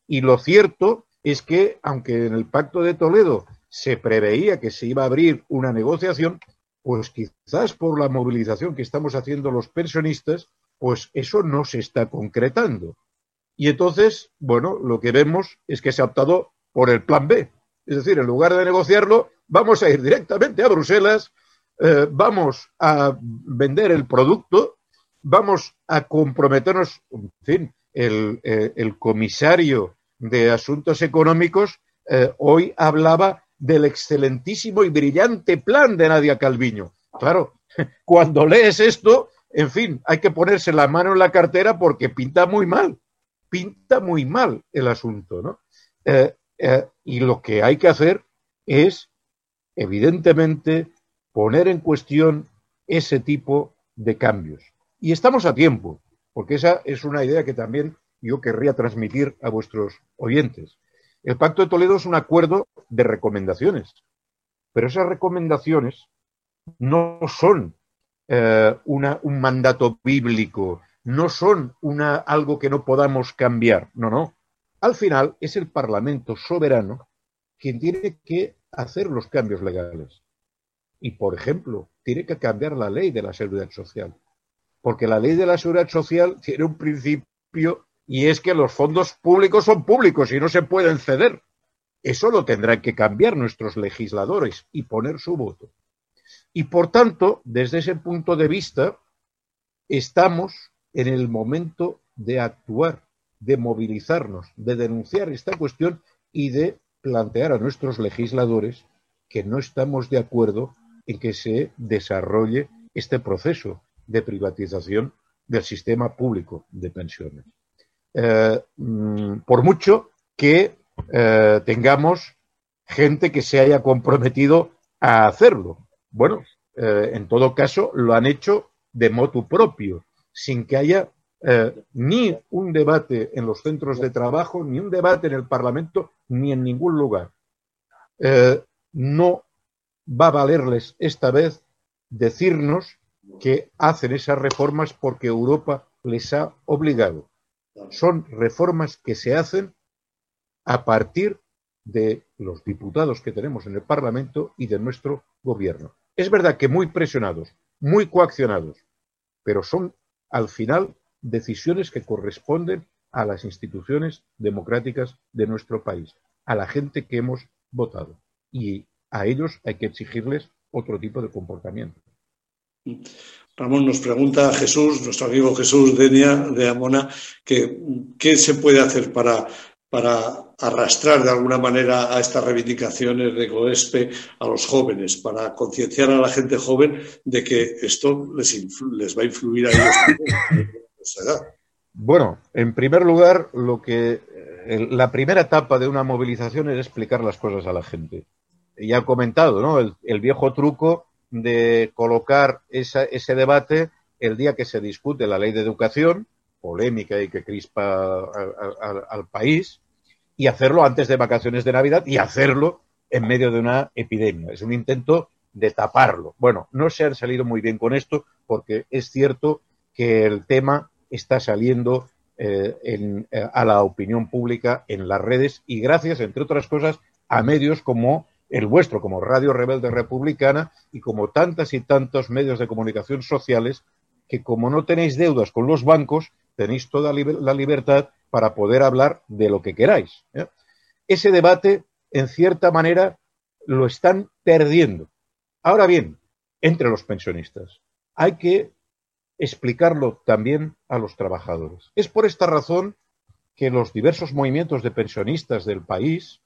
Y lo cierto es que, aunque en el Pacto de Toledo se preveía que se iba a abrir una negociación, pues quizás por la movilización que estamos haciendo los pensionistas, pues eso no se está concretando. Y entonces, bueno, lo que vemos es que se ha optado por el plan B. Es decir, en lugar de negociarlo, vamos a ir directamente a Bruselas, eh, vamos a vender el producto, vamos a comprometernos, en fin, el, eh, el comisario de Asuntos Económicos eh, hoy hablaba del excelentísimo y brillante plan de Nadia Calviño. Claro, [LAUGHS] cuando lees esto, en fin, hay que ponerse la mano en la cartera porque pinta muy mal, pinta muy mal el asunto, ¿no? Eh, Eh, y lo que hay que hacer es, evidentemente, poner en cuestión ese tipo de cambios. Y estamos a tiempo, porque esa es una idea que también yo querría transmitir a vuestros oyentes. El Pacto de Toledo es un acuerdo de recomendaciones, pero esas recomendaciones no son eh, un mandato bíblico, no son una, algo que no podamos cambiar, no, no. Al final es el Parlamento soberano quien tiene que hacer los cambios legales. Y, por ejemplo, tiene que cambiar la ley de la seguridad social. Porque la ley de la seguridad social tiene un principio y es que los fondos públicos son públicos y no se pueden ceder. Eso lo tendrán que cambiar nuestros legisladores y poner su voto. Y por tanto, desde ese punto de vista, estamos en el momento de actuar, de movilizarnos, de denunciar esta cuestión y de plantear a nuestros legisladores que no estamos de acuerdo en que se desarrolle este proceso de privatización del sistema público de pensiones. Eh, mm, por mucho que eh, tengamos gente que se haya comprometido a hacerlo. Bueno, eh, en todo caso, lo han hecho de motu propio, sin que haya ni un debate en los centros de trabajo, ni un debate en el Parlamento, ni en ningún lugar. no va a valerles esta vez decirnos que hacen esas reformas porque Europa les ha obligado. Son reformas que se hacen a partir de los diputados que tenemos en el Parlamento y de nuestro gobierno. Es verdad que muy presionados, muy coaccionados, pero son al final decisiones que corresponden a las instituciones democráticas de nuestro país, a la gente que hemos votado. Y a ellos hay que exigirles otro tipo de comportamiento. Ramón nos pregunta a Jesús, nuestro amigo Jesús Denia de Amona, que qué se puede hacer para, para arrastrar de alguna manera a estas reivindicaciones de COESPE a los jóvenes, para concienciar a la gente joven de que esto les, les va a influir a ellos. bueno, en primer lugar, lo que eh, la primera etapa de una movilización es explicar las cosas a la gente. Ya he comentado, ¿no? el viejo truco de colocar ese debate el día que se discute la ley de educación, polémica y que crispa al país, y hacerlo antes de vacaciones de Navidad y hacerlo en medio de una epidemia. Es un intento de taparlo. Bueno, no se han salido muy bien con esto porque es cierto que el tema está saliendo eh, eh, a la opinión pública en las redes y gracias, entre otras cosas, a medios como el vuestro como Radio Rebelde Republicana y como tantas y tantos medios de comunicación sociales que como no tenéis deudas con los bancos, tenéis toda la libertad para poder hablar de lo que queráis. ¿eh? Ese debate, en cierta manera, lo están perdiendo. Ahora bien, entre los pensionistas, hay que explicarlo también a los trabajadores. Es por esta razón que los diversos movimientos de pensionistas del país,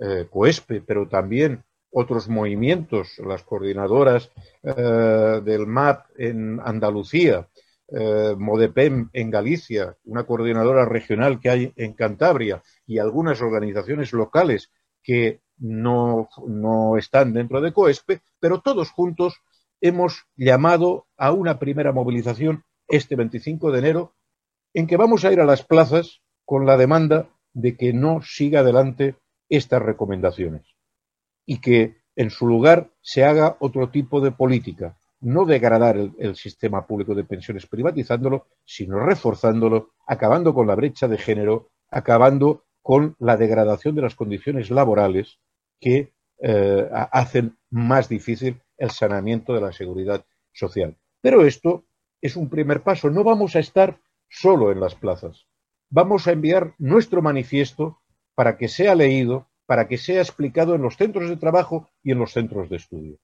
eh, COESPE, pero también otros movimientos, las coordinadoras eh, del MAP en Andalucía, eh, Modepem en Galicia, una coordinadora regional que hay en Cantabria y algunas organizaciones locales que no, no están dentro de COESPE, pero todos juntos hemos llamado a una primera movilización este 25 de enero en que vamos a ir a las plazas con la demanda de que no siga adelante estas recomendaciones y que en su lugar se haga otro tipo de política, no degradar el, sistema público de pensiones privatizándolo, sino reforzándolo, acabando con la brecha de género, acabando con la degradación de las condiciones laborales que eh, hacen más difícil el saneamiento de la seguridad social. Pero esto es un primer paso. No vamos a estar solo en las plazas. Vamos a enviar nuestro manifiesto para que sea leído, para que sea explicado en los centros de trabajo y en los centros de estudio.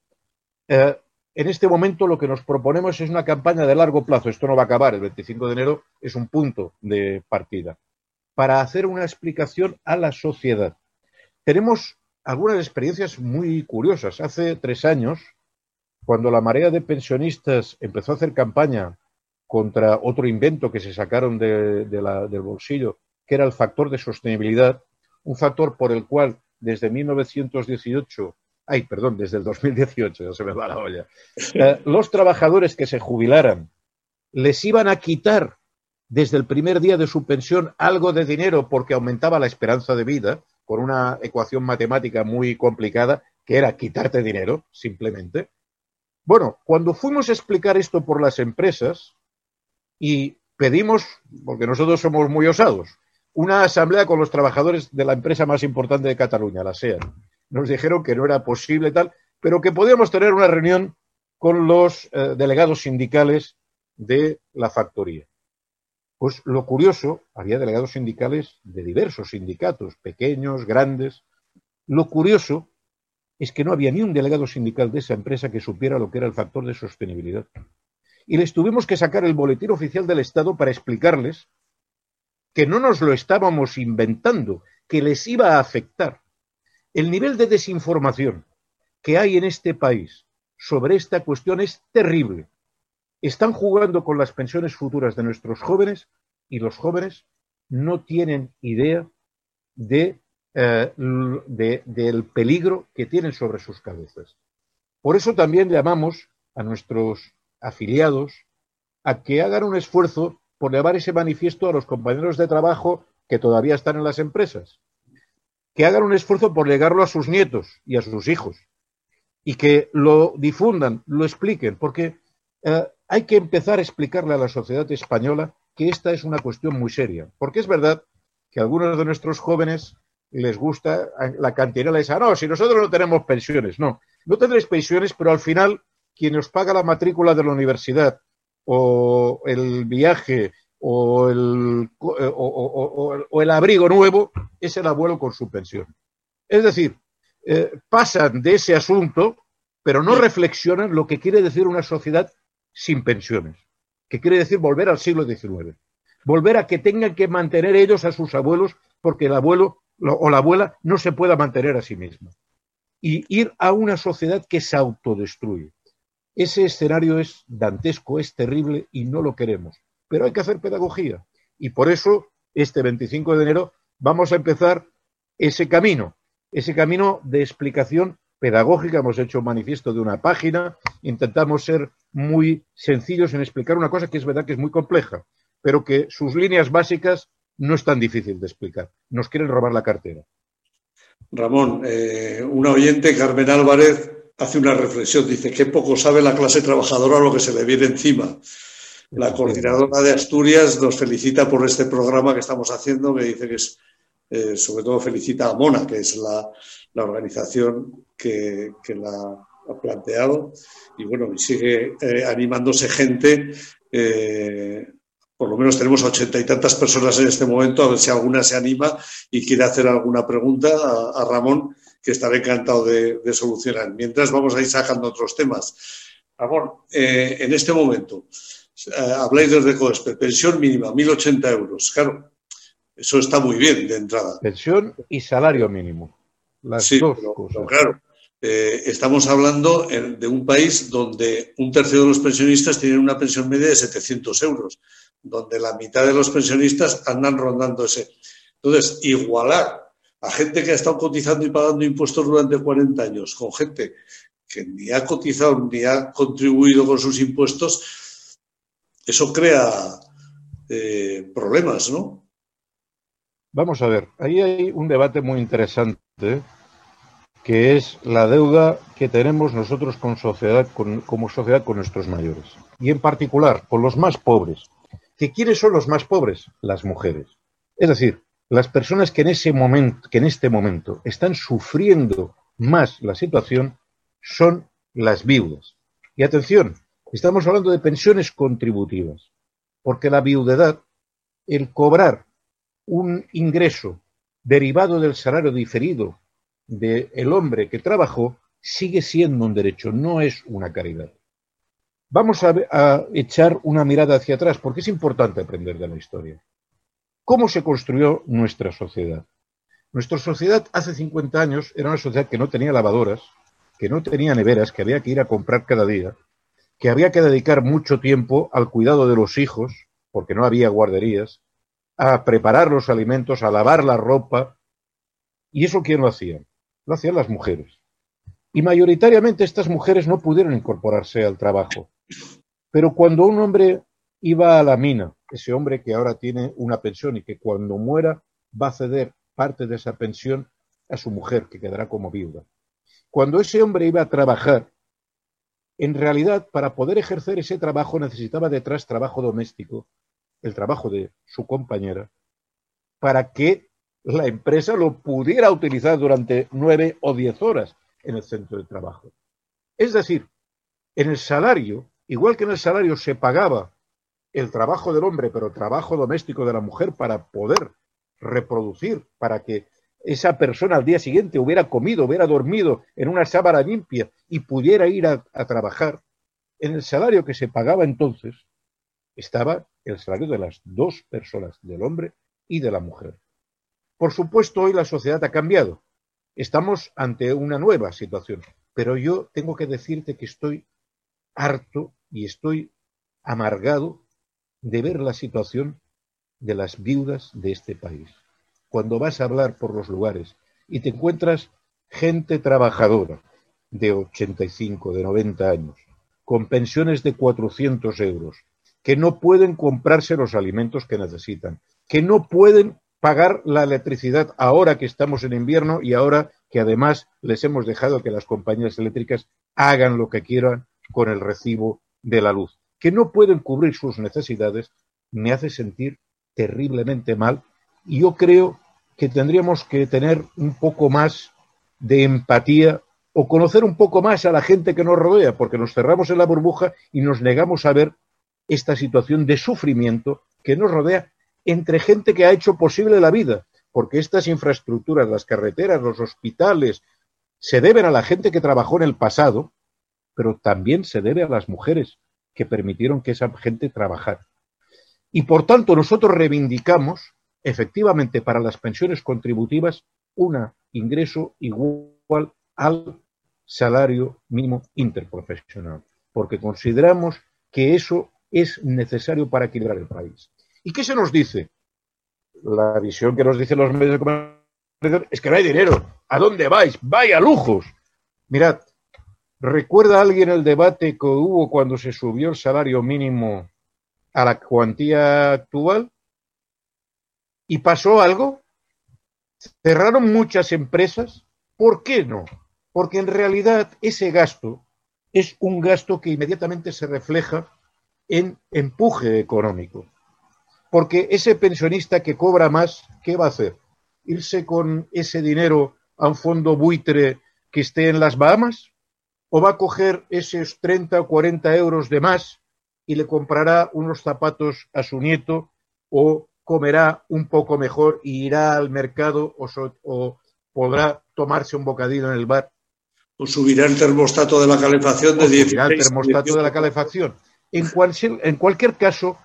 Eh, en este momento lo que nos proponemos es una campaña de largo plazo. Esto no va a acabar el 25 de enero, es un punto de partida. Para hacer una explicación a la sociedad. Tenemos algunas experiencias muy curiosas. Hace tres años, cuando la marea de pensionistas empezó a hacer campaña contra otro invento que se sacaron del bolsillo, que era el factor de sostenibilidad, un factor por el cual desde 1918, ay, perdón, desde el 2018, ya se me va la olla, eh, los trabajadores que se jubilaran les iban a quitar desde el primer día de su pensión algo de dinero porque aumentaba la esperanza de vida, con una ecuación matemática muy complicada, que era quitarte dinero, simplemente. Bueno, cuando fuimos a explicar esto por las empresas y pedimos, porque nosotros somos muy osados, una asamblea con los trabajadores de la empresa más importante de Cataluña, la SEAN. Nos dijeron que no era posible tal, pero que podíamos tener una reunión con los eh, delegados sindicales de la factoría. Pues lo curioso, había delegados sindicales de diversos sindicatos, pequeños, grandes. Lo curioso es que no había ni un delegado sindical de esa empresa que supiera lo que era el factor de sostenibilidad. Y les tuvimos que sacar el boletín oficial del Estado para explicarles que no nos lo estábamos inventando, que les iba a afectar. El nivel de desinformación que hay en este país sobre esta cuestión es terrible están jugando con las pensiones futuras de nuestros jóvenes y los jóvenes no tienen idea de, eh, del peligro que tienen sobre sus cabezas. Por eso también llamamos a nuestros afiliados a que hagan un esfuerzo por llevar ese manifiesto a los compañeros de trabajo que todavía están en las empresas, que hagan un esfuerzo por llegarlo a sus nietos y a sus hijos y que lo difundan, lo expliquen, porque eh, hay que empezar a explicarle a la sociedad española que esta es una cuestión muy seria. Porque es verdad que a algunos de nuestros jóvenes les gusta la cantinela esa. No, si nosotros no tenemos pensiones, no. No tendréis pensiones, pero al final quien os paga la matrícula de la universidad o el viaje o el, o, el abrigo nuevo es el abuelo con su pensión. Es decir, eh, pasan de ese asunto, pero no reflexionan lo que quiere decir una sociedad sin pensiones, que quiere decir volver al siglo XIX, volver a que tengan que mantener ellos a sus abuelos porque el abuelo o la abuela no se pueda mantener a sí misma. Y ir a una sociedad que se autodestruye. Ese escenario es dantesco, es terrible y no lo queremos. Pero hay que hacer pedagogía. Y por eso, este 25 de enero, vamos a empezar ese camino, ese camino de explicación pedagógica. Hemos hecho un manifiesto de una página, intentamos ser muy sencillos en explicar una cosa que es verdad que es muy compleja, pero que sus líneas básicas no es tan difícil de explicar. Nos quieren robar la cartera. Ramón, eh, una oyente, Carmen Álvarez, hace una reflexión. Dice, qué poco sabe la clase trabajadora lo que se le viene encima. La coordinadora de Asturias nos felicita por este programa que estamos haciendo, que dice que es, eh, sobre todo felicita a Mona, que es la, organización que, que la ha planteado y bueno, y sigue eh, animándose gente. Eh, por lo menos tenemos ochenta y tantas personas en este momento, a ver si alguna se anima y quiere hacer alguna pregunta a, Ramón, que estará encantado de, solucionar. Mientras vamos a ir sacando otros temas. Ramón, eh, en este momento, habláis desde COESPE, pensión mínima, 1.080 euros. Claro, eso está muy bien de entrada. Pensión y salario mínimo. Las dos cosas. claro, eh, estamos hablando de un país donde un tercio de los pensionistas tienen una pensión media de 700 euros, donde la mitad de los pensionistas andan rondando ese. Entonces, igualar a gente que ha estado cotizando y pagando impuestos durante 40 años con gente que ni ha cotizado ni ha contribuido con sus impuestos, eso crea eh, problemas, ¿no? Vamos a ver, ahí hay un debate muy interesante que es la deuda que tenemos nosotros con sociedad, como sociedad con nuestros mayores. Y en particular con los más pobres. ¿Que quiénes son los más pobres? Las mujeres. Es decir, las personas que en, ese momento, que en este momento están sufriendo más la situación son las viudas. Y atención, estamos hablando de pensiones contributivas, porque la viudedad, el cobrar un ingreso derivado del salario diferido del hombre que trabajó sigue siendo un derecho, no es una caridad. Vamos a, a, echar una mirada hacia atrás, porque es importante aprender de la historia. ¿Cómo se construyó nuestra sociedad? Nuestra sociedad hace 50 años era una sociedad que no tenía lavadoras, que no tenía neveras, que había que ir a comprar cada día, que había que dedicar mucho tiempo al cuidado de los hijos, porque no había guarderías, a preparar los alimentos, a lavar la ropa, ¿Y eso quién lo hacía? Lo hacían las mujeres. Y mayoritariamente estas mujeres no pudieron incorporarse al trabajo. Pero cuando un hombre iba a la mina, ese hombre que ahora tiene una pensión y que cuando muera va a ceder parte de esa pensión a su mujer, que quedará como viuda. Cuando ese hombre iba a trabajar, en realidad, para poder ejercer ese trabajo necesitaba detrás trabajo doméstico, el trabajo de su compañera, para que la empresa lo pudiera utilizar durante nueve o diez horas en el centro de trabajo. Es decir, en el salario, igual que en el salario se pagaba el trabajo del hombre, pero trabajo doméstico de la mujer para poder reproducir, para que esa persona al día siguiente hubiera comido, hubiera dormido en una sábana limpia y pudiera ir a, trabajar, en el salario que se pagaba entonces estaba el salario de las dos personas, del hombre y de la mujer. Por supuesto, hoy la sociedad ha cambiado. Estamos ante una nueva situación, pero yo tengo que decirte que estoy harto y estoy amargado de ver la situación de las viudas de este país. Cuando vas a hablar por los lugares y te encuentras gente trabajadora de 85, de 90 años, con pensiones de 400 euros, que no pueden comprarse los alimentos que necesitan, que no pueden pagar la electricidad ahora que estamos en invierno y ahora que además les hemos dejado que las compañías eléctricas hagan lo que quieran con el recibo de la luz, que no pueden cubrir sus necesidades, me hace sentir terriblemente mal. Y yo creo que tendríamos que tener un poco más de empatía o conocer un poco más a la gente que nos rodea, porque nos cerramos en la burbuja y nos negamos a ver esta situación de sufrimiento que nos rodea entre gente que ha hecho posible la vida, porque estas infraestructuras, las carreteras, los hospitales, se deben a la gente que trabajó en el pasado, pero también se debe a las mujeres que permitieron que esa gente trabajara. Y por tanto nosotros reivindicamos efectivamente para las pensiones contributivas un ingreso igual al salario mínimo interprofesional, porque consideramos que eso es necesario para equilibrar el país. ¿Y qué se nos dice? La visión que nos dicen los medios de comunicación es que no hay dinero. ¿A dónde vais? Vaya lujos. Mirad, ¿recuerda alguien el debate que hubo cuando se subió el salario mínimo a la cuantía actual? ¿Y pasó algo? ¿Cerraron muchas empresas? ¿Por qué no? Porque en realidad ese gasto es un gasto que inmediatamente se refleja en empuje económico. Porque ese pensionista que cobra más, ¿qué va a hacer? ¿Irse con ese dinero a un fondo buitre que esté en las Bahamas? ¿O va a coger esos 30 o 40 euros de más y le comprará unos zapatos a su nieto o comerá un poco mejor y irá al mercado o, podrá tomarse un bocadillo en el bar. O subirá el termostato de la calefacción de 16. el termostato de la calefacción. En, en cualquier caso,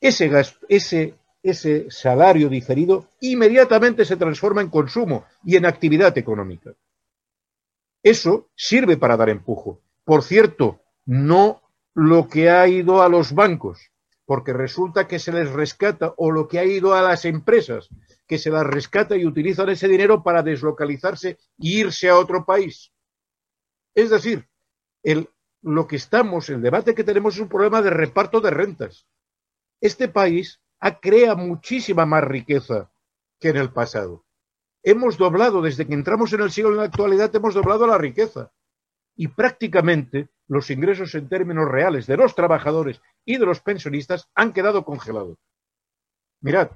ese, ese, ese salario diferido inmediatamente se transforma en consumo y en actividad económica. Eso sirve para dar empujo. Por cierto, no lo que ha ido a los bancos, porque resulta que se les rescata o lo que ha ido a las empresas, que se las rescata y utilizan ese dinero para deslocalizarse e irse a otro país. Es decir, lo que estamos, el debate que tenemos es un problema de reparto de rentas. Este país crea muchísima más riqueza que en el pasado. Hemos doblado, desde que entramos en el siglo en la actualidad, hemos doblado la riqueza. Y prácticamente los ingresos en términos reales de los trabajadores y de los pensionistas han quedado congelados. Mirad,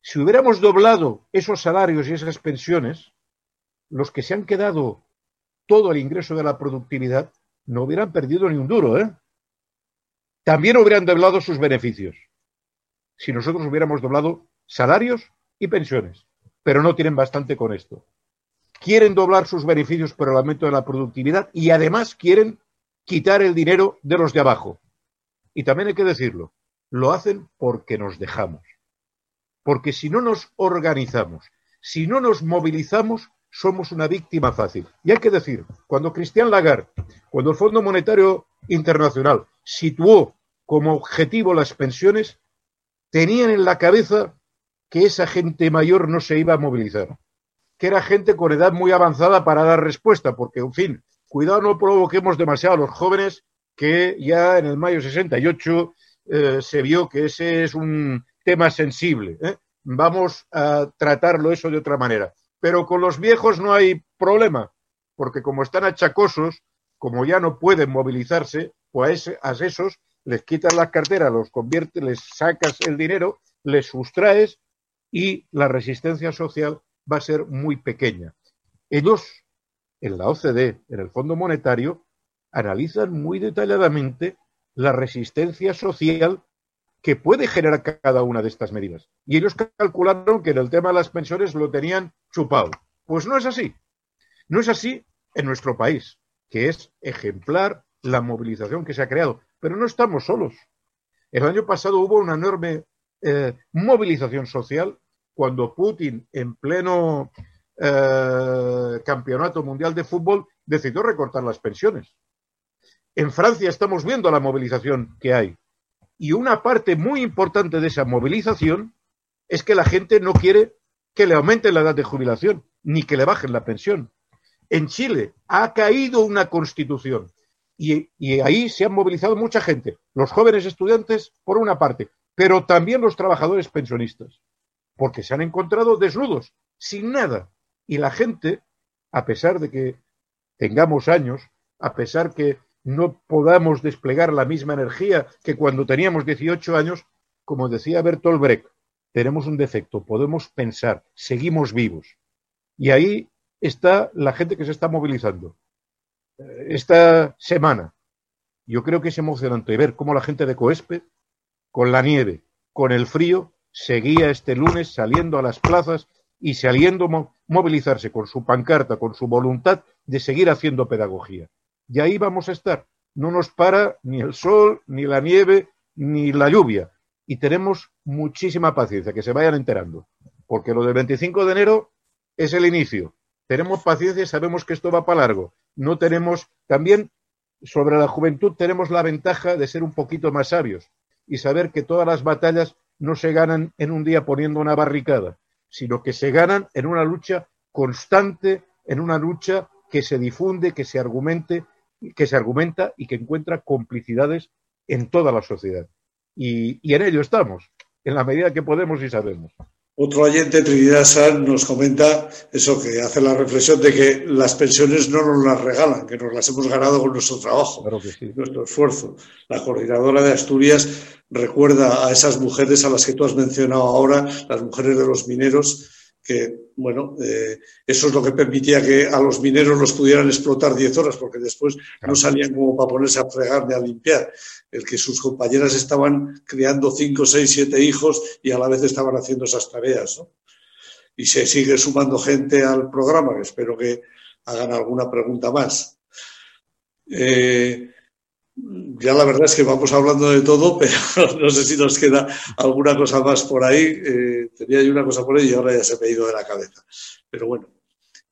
si hubiéramos doblado esos salarios y esas pensiones, los que se han quedado todo el ingreso de la productividad no hubieran perdido ni un duro, ¿eh? También hubieran doblado sus beneficios. Si nosotros hubiéramos doblado salarios y pensiones, pero no tienen bastante con esto. Quieren doblar sus beneficios por el aumento de la productividad y además quieren quitar el dinero de los de abajo. Y también hay que decirlo, lo hacen porque nos dejamos. Porque si no nos organizamos, si no nos movilizamos, somos una víctima fácil. Y hay que decir, cuando Cristian Lagarde, cuando el Fondo Monetario Internacional situó como objetivo las pensiones, tenían en la cabeza que esa gente mayor no se iba a movilizar. que era gente con edad muy avanzada para dar respuesta, porque, en fin, cuidado no provoquemos demasiado a los jóvenes que ya en el mayo 68 eh, se vio que ese es un tema sensible. ¿eh? Vamos a tratarlo eso de otra manera. Pero con los viejos no hay problema, porque como están achacosos, como ya no pueden movilizarse, pues a esos les quitas las carteras, los conviertes, les sacas el dinero, les sustraes y la resistencia social va a ser muy pequeña. Ellos, en la OCDE, en el Fondo Monetario, analizan muy detalladamente la resistencia social que puede generar cada una de estas medidas. Y ellos calcularon que en el tema de las pensiones lo tenían chupado. Pues no es así. No es así en nuestro país, que es ejemplar la movilización que se ha creado. Pero no estamos solos. El año pasado hubo una enorme eh, movilización social cuando Putin, en pleno eh, campeonato mundial de fútbol, decidió recortar las pensiones. En Francia estamos viendo la movilización que hay. Y una parte muy importante de esa movilización es que la gente no quiere que le aumente la edad de jubilación, ni que le bajen la pensión. En Chile ha caído una constitución y, ahí se han movilizado mucha gente, los jóvenes estudiantes por una parte, pero también los trabajadores pensionistas, porque se han encontrado desnudos, sin nada. Y la gente, a pesar de que tengamos años, a pesar que no podamos desplegar la misma energía que cuando teníamos 18 años, como decía Bertolt Brecht, tenemos un defecto, podemos pensar, seguimos vivos. Y ahí está la gente que se está movilizando. Esta semana, yo creo que es emocionante ver cómo la gente de Coespe, con la nieve, con el frío, seguía este lunes saliendo a las plazas y saliendo a movilizarse con su pancarta, con su voluntad de seguir haciendo pedagogía y ahí vamos a estar. No nos para ni el sol, ni la nieve, ni la lluvia. Y tenemos muchísima paciencia, que se vayan enterando. Porque lo del 25 de enero es el inicio. Tenemos paciencia y sabemos que esto va para largo. No tenemos, también sobre la juventud tenemos la ventaja de ser un poquito más sabios y saber que todas las batallas no se ganan en un día poniendo una barricada, sino que se ganan en una lucha constante, en una lucha que se difunde, que se argumente que se argumenta y que encuentra complicidades en toda la sociedad. Y, en ello estamos, en la medida que podemos y sabemos. Otro oyente, Trinidad San, nos comenta eso, que hace la reflexión de que las pensiones no nos las regalan, que nos las hemos ganado con nuestro trabajo, nuestro esfuerzo. La coordinadora de Asturias recuerda a esas mujeres a las que tú has mencionado ahora, las mujeres de los mineros, que, bueno, eh, eso es lo que permitía que a los mineros los pudieran explotar 10 horas, porque después no salían como para ponerse a fregar ni a limpiar. El que sus compañeras estaban criando 5, 6, 7 hijos y a la vez estaban haciendo esas tareas. ¿no? Y se sigue sumando gente al programa, que espero que hagan alguna pregunta más. Eh, ya la verdad es que vamos hablando de todo, [LAUGHS] pero no sé si nos queda alguna cosa más por ahí. Eh, tenía yo una cosa por ahí y ahora ya se me ha ido de la cabeza. Pero bueno,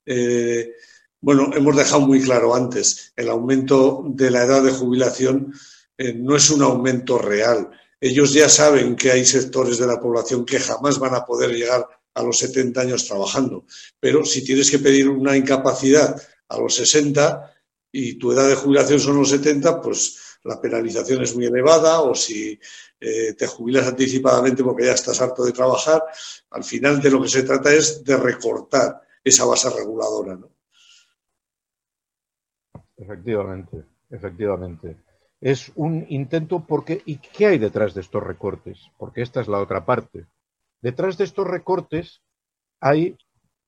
eh, bueno, hemos dejado muy claro antes, el aumento de la edad de jubilación eh, no es un aumento real. Ellos ya saben que hay sectores de la población que jamás van a poder llegar a los 70 años trabajando. Pero si tienes que pedir una incapacidad a los 60, y tu edad de jubilación son los 70, pues la penalización es muy elevada o si eh, te jubilas anticipadamente porque ya estás harto de trabajar, al final de lo que se trata es de recortar esa base reguladora. ¿no? Efectivamente, efectivamente. Es un intento porque ¿y qué hay detrás de estos recortes? Porque esta es la otra parte. Detrás de estos recortes hay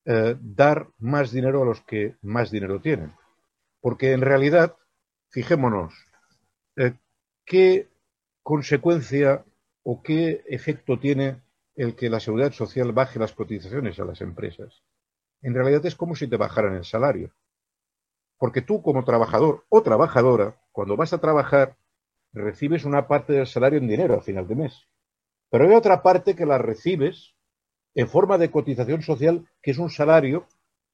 eh, dar más dinero a los que más dinero tienen. Porque en realidad, fijémonos, eh, ¿qué consecuencia o qué efecto tiene el que la seguridad social baje las cotizaciones a las empresas? En realidad es como si te bajaran el salario. Porque tú como trabajador o trabajadora, cuando vas a trabajar, recibes una parte del salario en dinero a final de mes. Pero hay otra parte que la recibes en forma de cotización social, que es un salario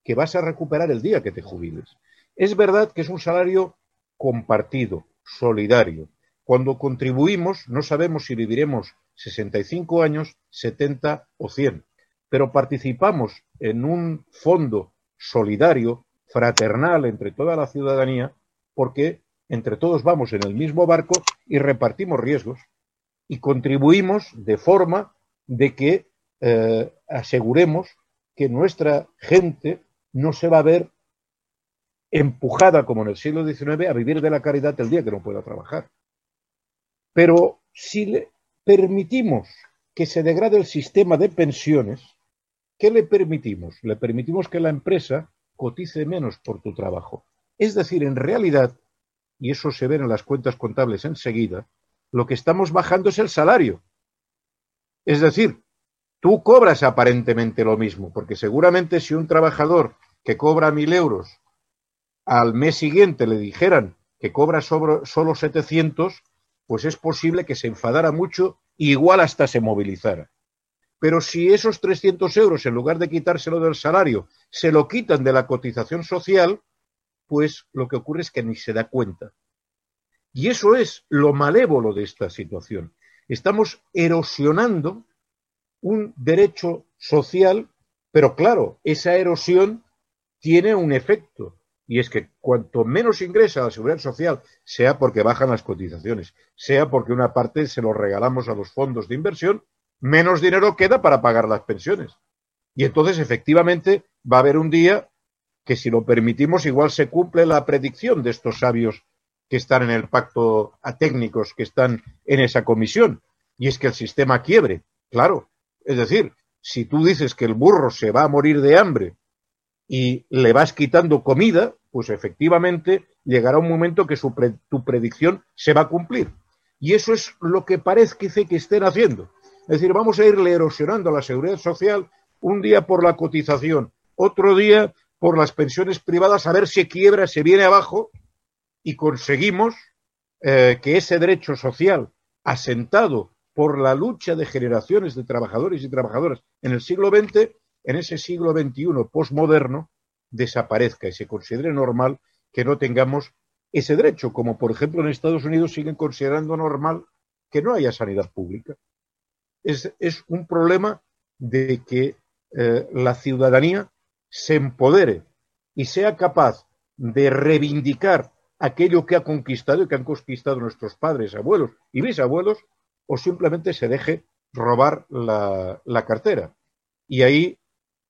que vas a recuperar el día que te jubiles. Es verdad que es un salario compartido, solidario. Cuando contribuimos no sabemos si viviremos 65 años, 70 o 100, pero participamos en un fondo solidario, fraternal entre toda la ciudadanía, porque entre todos vamos en el mismo barco y repartimos riesgos y contribuimos de forma de que eh, aseguremos que nuestra gente no se va a ver empujada, como en el siglo XIX, a vivir de la caridad el día que no pueda trabajar. Pero si le permitimos que se degrade el sistema de pensiones, ¿qué le permitimos? Le permitimos que la empresa cotice menos por tu trabajo. Es decir, en realidad, y eso se ve en las cuentas contables enseguida, lo que estamos bajando es el salario. Es decir, tú cobras aparentemente lo mismo, porque seguramente si un trabajador que cobra mil euros al mes siguiente le dijeran que cobra solo 700, pues es posible que se enfadara mucho e igual hasta se movilizara. Pero si esos 300 euros, en lugar de quitárselo del salario, se lo quitan de la cotización social, pues lo que ocurre es que ni se da cuenta. Y eso es lo malévolo de esta situación. Estamos erosionando un derecho social, pero claro, esa erosión tiene un efecto, y es que cuanto menos ingresa la seguridad social, sea porque bajan las cotizaciones, sea porque una parte se lo regalamos a los fondos de inversión, menos dinero queda para pagar las pensiones. Y entonces, efectivamente, va a haber un día que, si lo permitimos, igual se cumple la predicción de estos sabios que están en el pacto a técnicos que están en esa comisión, y es que el sistema quiebre. Claro, es decir, si tú dices que el burro se va a morir de hambre y le vas quitando comida, pues efectivamente llegará un momento que tu predicción se va a cumplir. Y eso es lo que parece que estén haciendo. Es decir, vamos a irle erosionando la seguridad social un día por la cotización, otro día por las pensiones privadas, a ver si quiebra, se viene abajo y conseguimos eh, que ese derecho social asentado por la lucha de generaciones de trabajadores y trabajadoras en el siglo XX en ese siglo XXI postmoderno desaparezca y se considere normal que no tengamos ese derecho, como por ejemplo en Estados Unidos siguen considerando normal que no haya sanidad pública. Es, un problema de que eh, la ciudadanía se empodere y sea capaz de reivindicar aquello que ha conquistado y que han conquistado nuestros padres, abuelos y bisabuelos, o simplemente se deje robar la cartera. Y ahí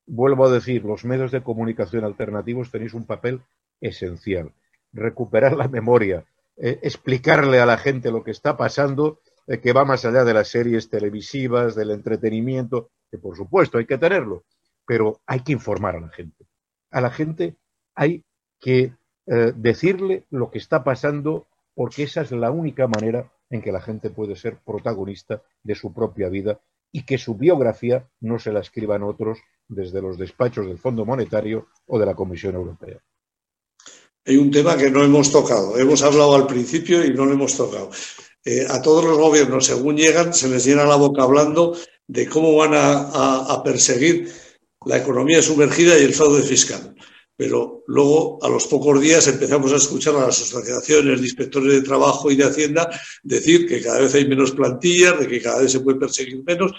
vuelvo a decir, los medios de comunicación alternativos tenéis un papel esencial. Recuperar la memoria, eh, explicarle a la gente lo que está pasando, eh, que va más allá de las series televisivas, del entretenimiento, que por supuesto hay que tenerlo, pero hay que informar a la gente. A la gente hay que eh, decirle lo que está pasando porque esa es la única manera en que la gente puede ser protagonista de su propia vida y que su biografía no se la escriban otros desde los despachos del Fondo Monetario o de la Comisión Europea. Hay un tema que no hemos tocado. Hemos hablado al principio y no lo hemos tocado. Eh, a todos los gobiernos, según llegan, se les llena la boca hablando de cómo van a, perseguir la economía sumergida y el fraude fiscal. Pero luego, a los pocos días, empezamos a escuchar a las asociaciones de inspectores de trabajo y de Hacienda decir que cada vez hay menos plantillas, de que cada vez se puede perseguir menos.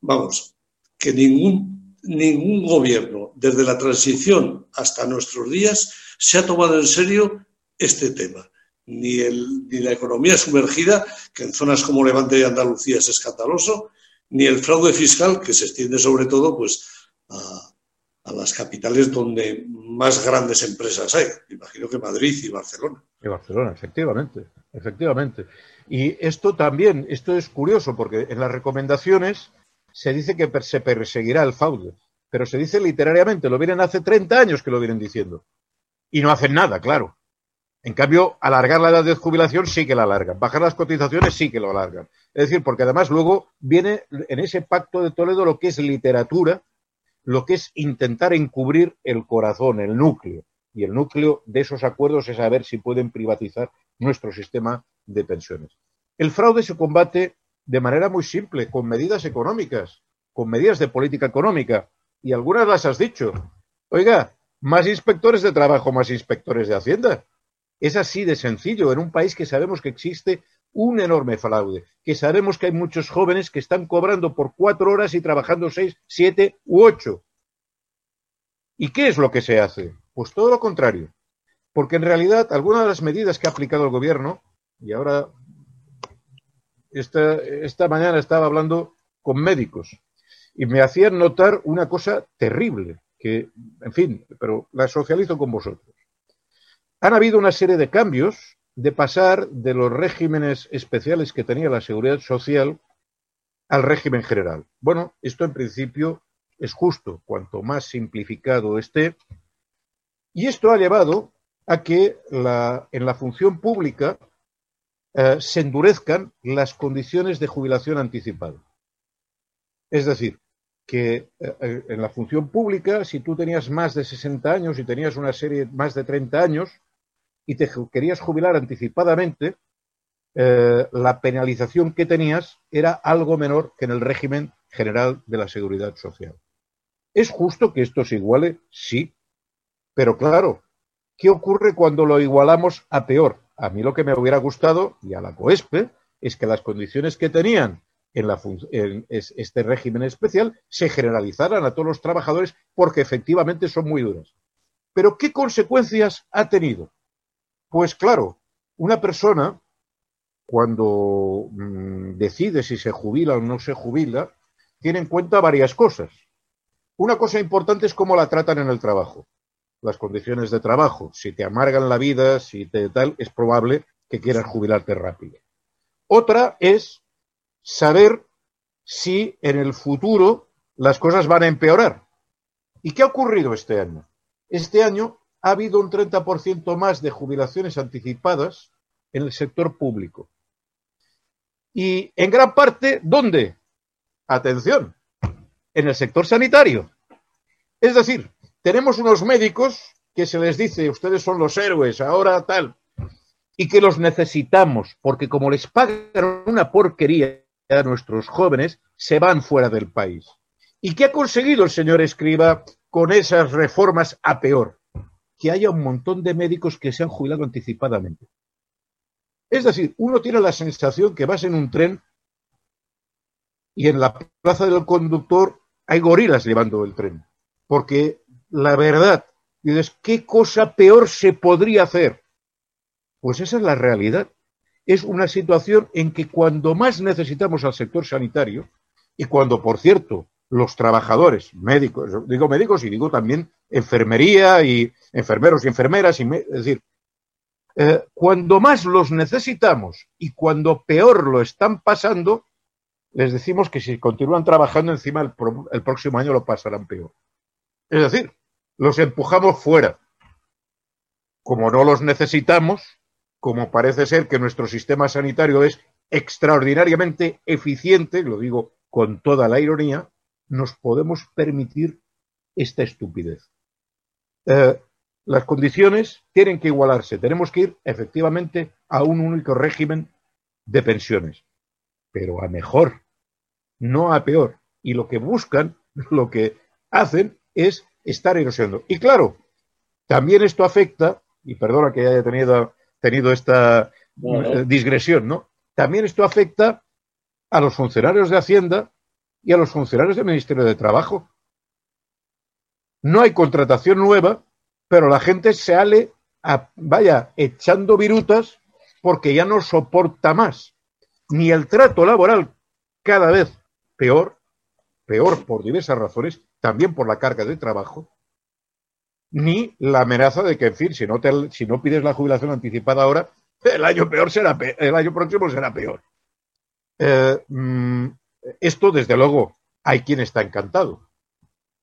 Vamos, que ningún ningún gobierno, desde la transición hasta nuestros días, se ha tomado en serio este tema. Ni, el, ni la economía sumergida, que en zonas como Levante y Andalucía es escandaloso, ni el fraude fiscal, que se extiende sobre todo pues, a, las capitales donde más grandes empresas hay. Imagino que Madrid y Barcelona. Y Barcelona, efectivamente, efectivamente. Y esto también, esto es curioso, porque en las recomendaciones se dice que se perseguirá el fraude, pero se dice literariamente, lo vienen hace 30 años que lo vienen diciendo. Y no hacen nada, claro. En cambio, alargar la edad de jubilación sí que la alargan, bajar las cotizaciones sí que lo alargan. Es decir, porque además luego viene en ese pacto de Toledo lo que es literatura, lo que es intentar encubrir el corazón, el núcleo. Y el núcleo de esos acuerdos es saber si pueden privatizar nuestro sistema de pensiones. El fraude se combate de manera muy simple, con medidas económicas, con medidas de política económica, y algunas las has dicho. Oiga, más inspectores de trabajo, más inspectores de Hacienda. Es así de sencillo en un país que sabemos que existe un enorme fraude, que sabemos que hay muchos jóvenes que están cobrando por cuatro horas y trabajando seis, siete u ocho. ¿Y qué es lo que se hace? Pues todo lo contrario. Porque en realidad algunas de las medidas que ha aplicado el gobierno, y ahora esta, esta mañana estaba hablando con médicos y me hacían notar una cosa terrible, que, en fin, pero la socializo con vosotros. Han habido una serie de cambios de pasar de los regímenes especiales que tenía la seguridad social al régimen general. Bueno, esto en principio es justo, cuanto más simplificado esté, y esto ha llevado a que la, en la función pública eh, se endurezcan las condiciones de jubilación anticipada. Es decir, que eh, en la función pública, si tú tenías más de 60 años y tenías una serie más de 30 años y te querías jubilar anticipadamente, eh, la penalización que tenías era algo menor que en el régimen general de la seguridad social. ¿Es justo que esto se iguale? Sí. Pero claro, ¿qué ocurre cuando lo igualamos a peor? A mí lo que me hubiera gustado, y a la COESPE, es que las condiciones que tenían en, este régimen especial se generalizaran a todos los trabajadores porque efectivamente son muy duras. Pero ¿qué consecuencias ha tenido? Pues claro, una persona cuando mm, decide si se jubila o no se jubila, tiene en cuenta varias cosas. Una cosa importante es cómo la tratan en el trabajo, las condiciones de trabajo. Si te amargan la vida, si te tal, es probable que quieras jubilarte rápido. Otra es saber si en el futuro las cosas van a empeorar. ¿Y qué ha ocurrido este año? Este año ha habido un 30% más de jubilaciones anticipadas en el sector público. Y en gran parte, ¿dónde? Atención, en el sector sanitario. Es decir, tenemos unos médicos que se les dice, ustedes son los héroes, ahora tal, y que los necesitamos, porque como les pagan una porquería, a nuestros jóvenes se van fuera del país. ¿Y qué ha conseguido el señor Escriba con esas reformas a peor? Que haya un montón de médicos que se han jubilado anticipadamente. Es decir, uno tiene la sensación que vas en un tren y en la plaza del conductor hay gorilas llevando el tren. Porque la verdad, dices, ¿qué cosa peor se podría hacer? Pues esa es la realidad es una situación en que cuando más necesitamos al sector sanitario, y cuando, por cierto, los trabajadores, médicos, digo médicos y digo también enfermería y enfermeros y enfermeras, y es decir, eh, cuando más los necesitamos y cuando peor lo están pasando, les decimos que si continúan trabajando encima el, el próximo año lo pasarán peor. Es decir, los empujamos fuera. Como no los necesitamos, como parece ser que nuestro sistema sanitario es extraordinariamente eficiente, lo digo con toda la ironía, nos podemos permitir esta estupidez. Eh, las condiciones tienen que igualarse. Tenemos que ir efectivamente a un único régimen de pensiones, pero a mejor, no a peor. Y lo que buscan, [LAUGHS] lo que hacen es estar erosionando. Y claro, también esto afecta, y perdona que haya tenido tenido esta eh, digresión, ¿no? También esto afecta a los funcionarios de Hacienda y a los funcionarios del Ministerio de Trabajo. No hay contratación nueva, pero la gente se ale, vaya, echando virutas porque ya no soporta más. Ni el trato laboral cada vez peor, peor por diversas razones, también por la carga de trabajo, ni la amenaza de que, en fin, si no, te, si no pides la jubilación anticipada ahora, el año peor será el año próximo será peor. Eh, mm, esto, desde luego, hay quien está encantado.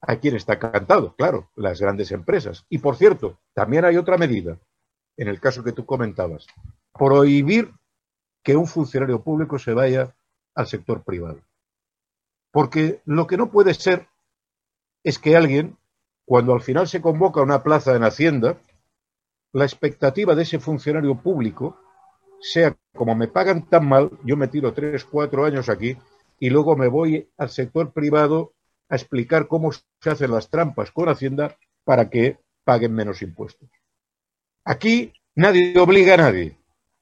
Hay quien está encantado, claro, las grandes empresas. Y por cierto, también hay otra medida, en el caso que tú comentabas, prohibir que un funcionario público se vaya al sector privado. Porque lo que no puede ser es que alguien cuando al final se convoca una plaza en Hacienda, la expectativa de ese funcionario público sea como me pagan tan mal, yo me tiro tres, cuatro años aquí y luego me voy al sector privado a explicar cómo se hacen las trampas con Hacienda para que paguen menos impuestos. Aquí nadie obliga a nadie.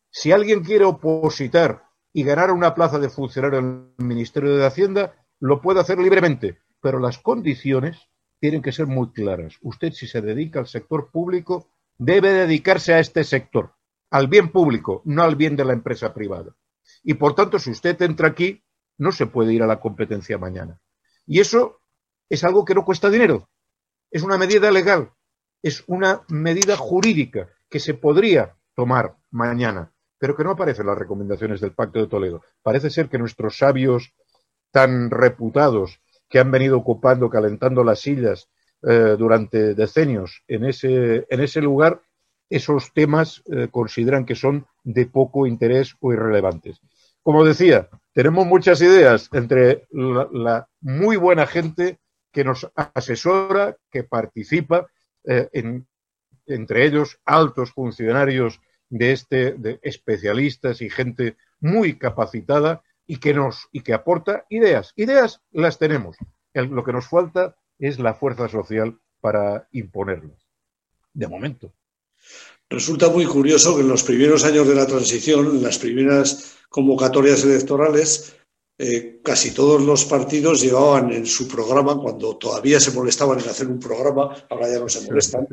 Si alguien quiere opositar y ganar una plaza de funcionario en el Ministerio de Hacienda, lo puede hacer libremente, pero las condiciones tienen que ser muy claras. Usted, si se dedica al sector público, debe dedicarse a este sector, al bien público, no al bien de la empresa privada. Y por tanto, si usted entra aquí, no se puede ir a la competencia mañana. Y eso es algo que no cuesta dinero. Es una medida legal, es una medida jurídica que se podría tomar mañana, pero que no aparece en las recomendaciones del Pacto de Toledo. Parece ser que nuestros sabios tan reputados que han venido ocupando, calentando las sillas eh, durante decenios en ese, en ese lugar, esos temas eh, consideran que son de poco interés o irrelevantes. Como decía, tenemos muchas ideas entre la, muy buena gente que nos asesora, que participa, eh, entre ellos altos funcionarios de este, de especialistas y gente muy capacitada y que nos y que aporta ideas. Ideas las tenemos. lo que nos falta es la fuerza social para imponerlas. De momento. Resulta muy curioso que en los primeros años de la transición, en las primeras convocatorias electorales, eh, casi todos los partidos llevaban en su programa, cuando todavía se molestaban en hacer un programa, ahora ya no se molestan,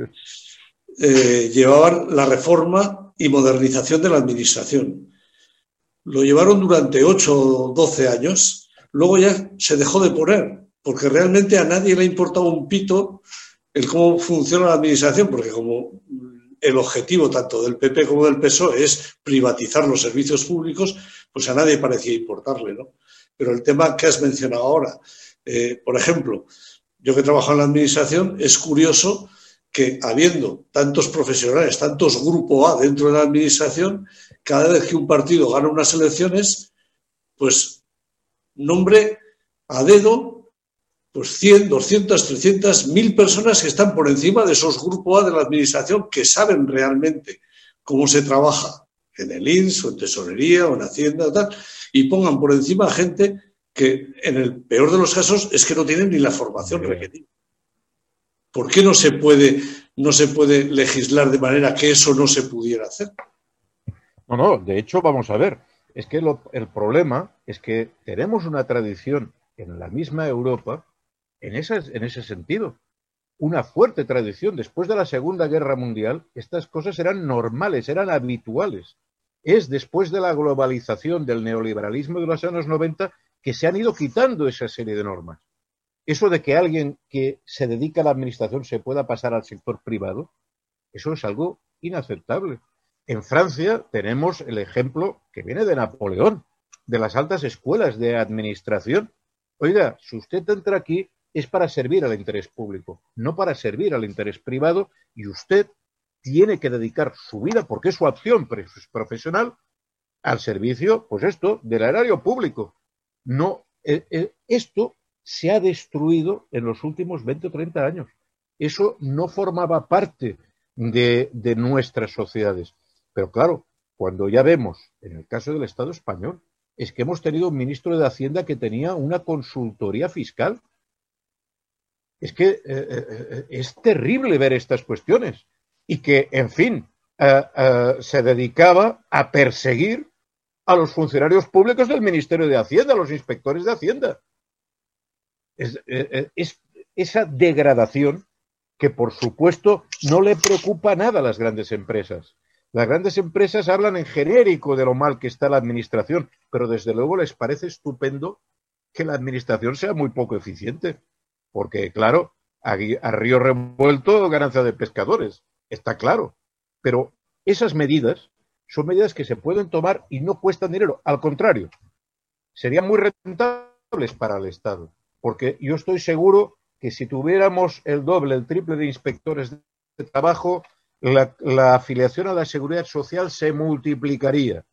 eh, llevaban la reforma y modernización de la administración. Lo llevaron durante ocho o doce años, luego ya se dejó de poner, porque realmente a nadie le importaba un pito el cómo funciona la administración, porque como el objetivo tanto del PP como del PSOE es privatizar los servicios públicos, pues a nadie parecía importarle, ¿no? Pero el tema que has mencionado ahora, eh, por ejemplo, yo que trabajo en la administración, es curioso que habiendo tantos profesionales, tantos grupo A dentro de la administración, cada vez que un partido gana unas elecciones, pues nombre a dedo pues 100, 200, 300, 1000 personas que están por encima de esos grupos A de la administración que saben realmente cómo se trabaja en el INS o en tesorería o en Hacienda tal, y pongan por encima a gente que en el peor de los casos es que no tienen ni la formación requerida. ¿Por qué no se puede, no se puede legislar de manera que eso no se pudiera hacer? No, no, de hecho, vamos a ver, es que el problema es que tenemos una tradición en la misma Europa en, en ese sentido. Una fuerte tradición. Después de la Segunda Guerra Mundial, estas cosas eran normales, eran habituales. Es después de la globalización del neoliberalismo de los años 90 que se han ido quitando esa serie de normas. Eso de que alguien que se dedica a la administración se pueda pasar al sector privado, eso es algo inaceptable. En Francia tenemos el ejemplo que viene de Napoleón, de las altas escuelas de administración. Oiga, si usted entra aquí, es para servir al interés público, no para servir al interés privado y usted tiene que dedicar su vida, porque es su acción profesional, al servicio, pues esto, del erario público. No, eh, eh, esto se ha destruido en los últimos 20 o 30 años. Eso no formaba parte de, nuestras sociedades. Pero claro, cuando ya vemos, en el caso del Estado español, es que hemos tenido un ministro de Hacienda que tenía una consultoría fiscal es que eh, eh, eh, es terrible ver estas cuestiones y que, en fin, se dedicaba a perseguir a los funcionarios públicos del Ministerio de Hacienda, a los inspectores de Hacienda. Es, esa degradación que, por supuesto, no le preocupa nada a las grandes empresas. Las grandes empresas hablan en genérico de lo mal que está la administración, pero desde luego les parece estupendo que la administración sea muy poco eficiente. Porque, claro, a, río revuelto ganancia de pescadores, está claro. Pero esas medidas son medidas que se pueden tomar y no cuestan dinero. Al contrario, serían muy rentables para el Estado. Porque yo estoy seguro que si tuviéramos el doble, el triple de inspectores de trabajo, la, afiliación a la seguridad social se multiplicaría.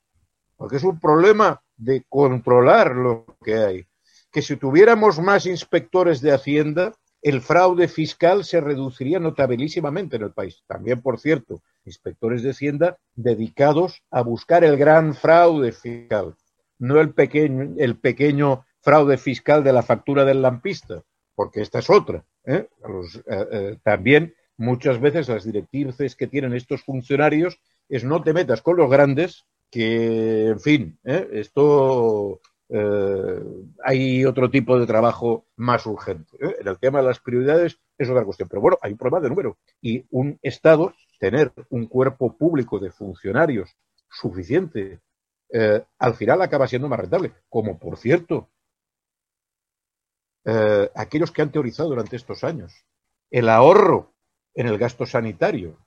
Porque es un problema de controlar lo que hay que si tuviéramos más inspectores de Hacienda, el fraude fiscal se reduciría notabilísimamente en el país. También, por cierto, inspectores de Hacienda dedicados a buscar el gran fraude fiscal, no el pequeño, el pequeño fraude fiscal de la factura del lampista, porque esta es otra. ¿eh? Eh, eh, también muchas veces las directrices que tienen estos funcionarios es no te metas con los grandes, que, en fin, esto hay otro tipo de trabajo más urgente. En el tema de las prioridades es otra cuestión. Pero bueno, hay un problema de número. Y un Estado, tener un cuerpo público de funcionarios suficiente, al final acaba siendo más rentable. Como, por cierto, aquellos que han teorizado durante estos años el ahorro en el gasto sanitario,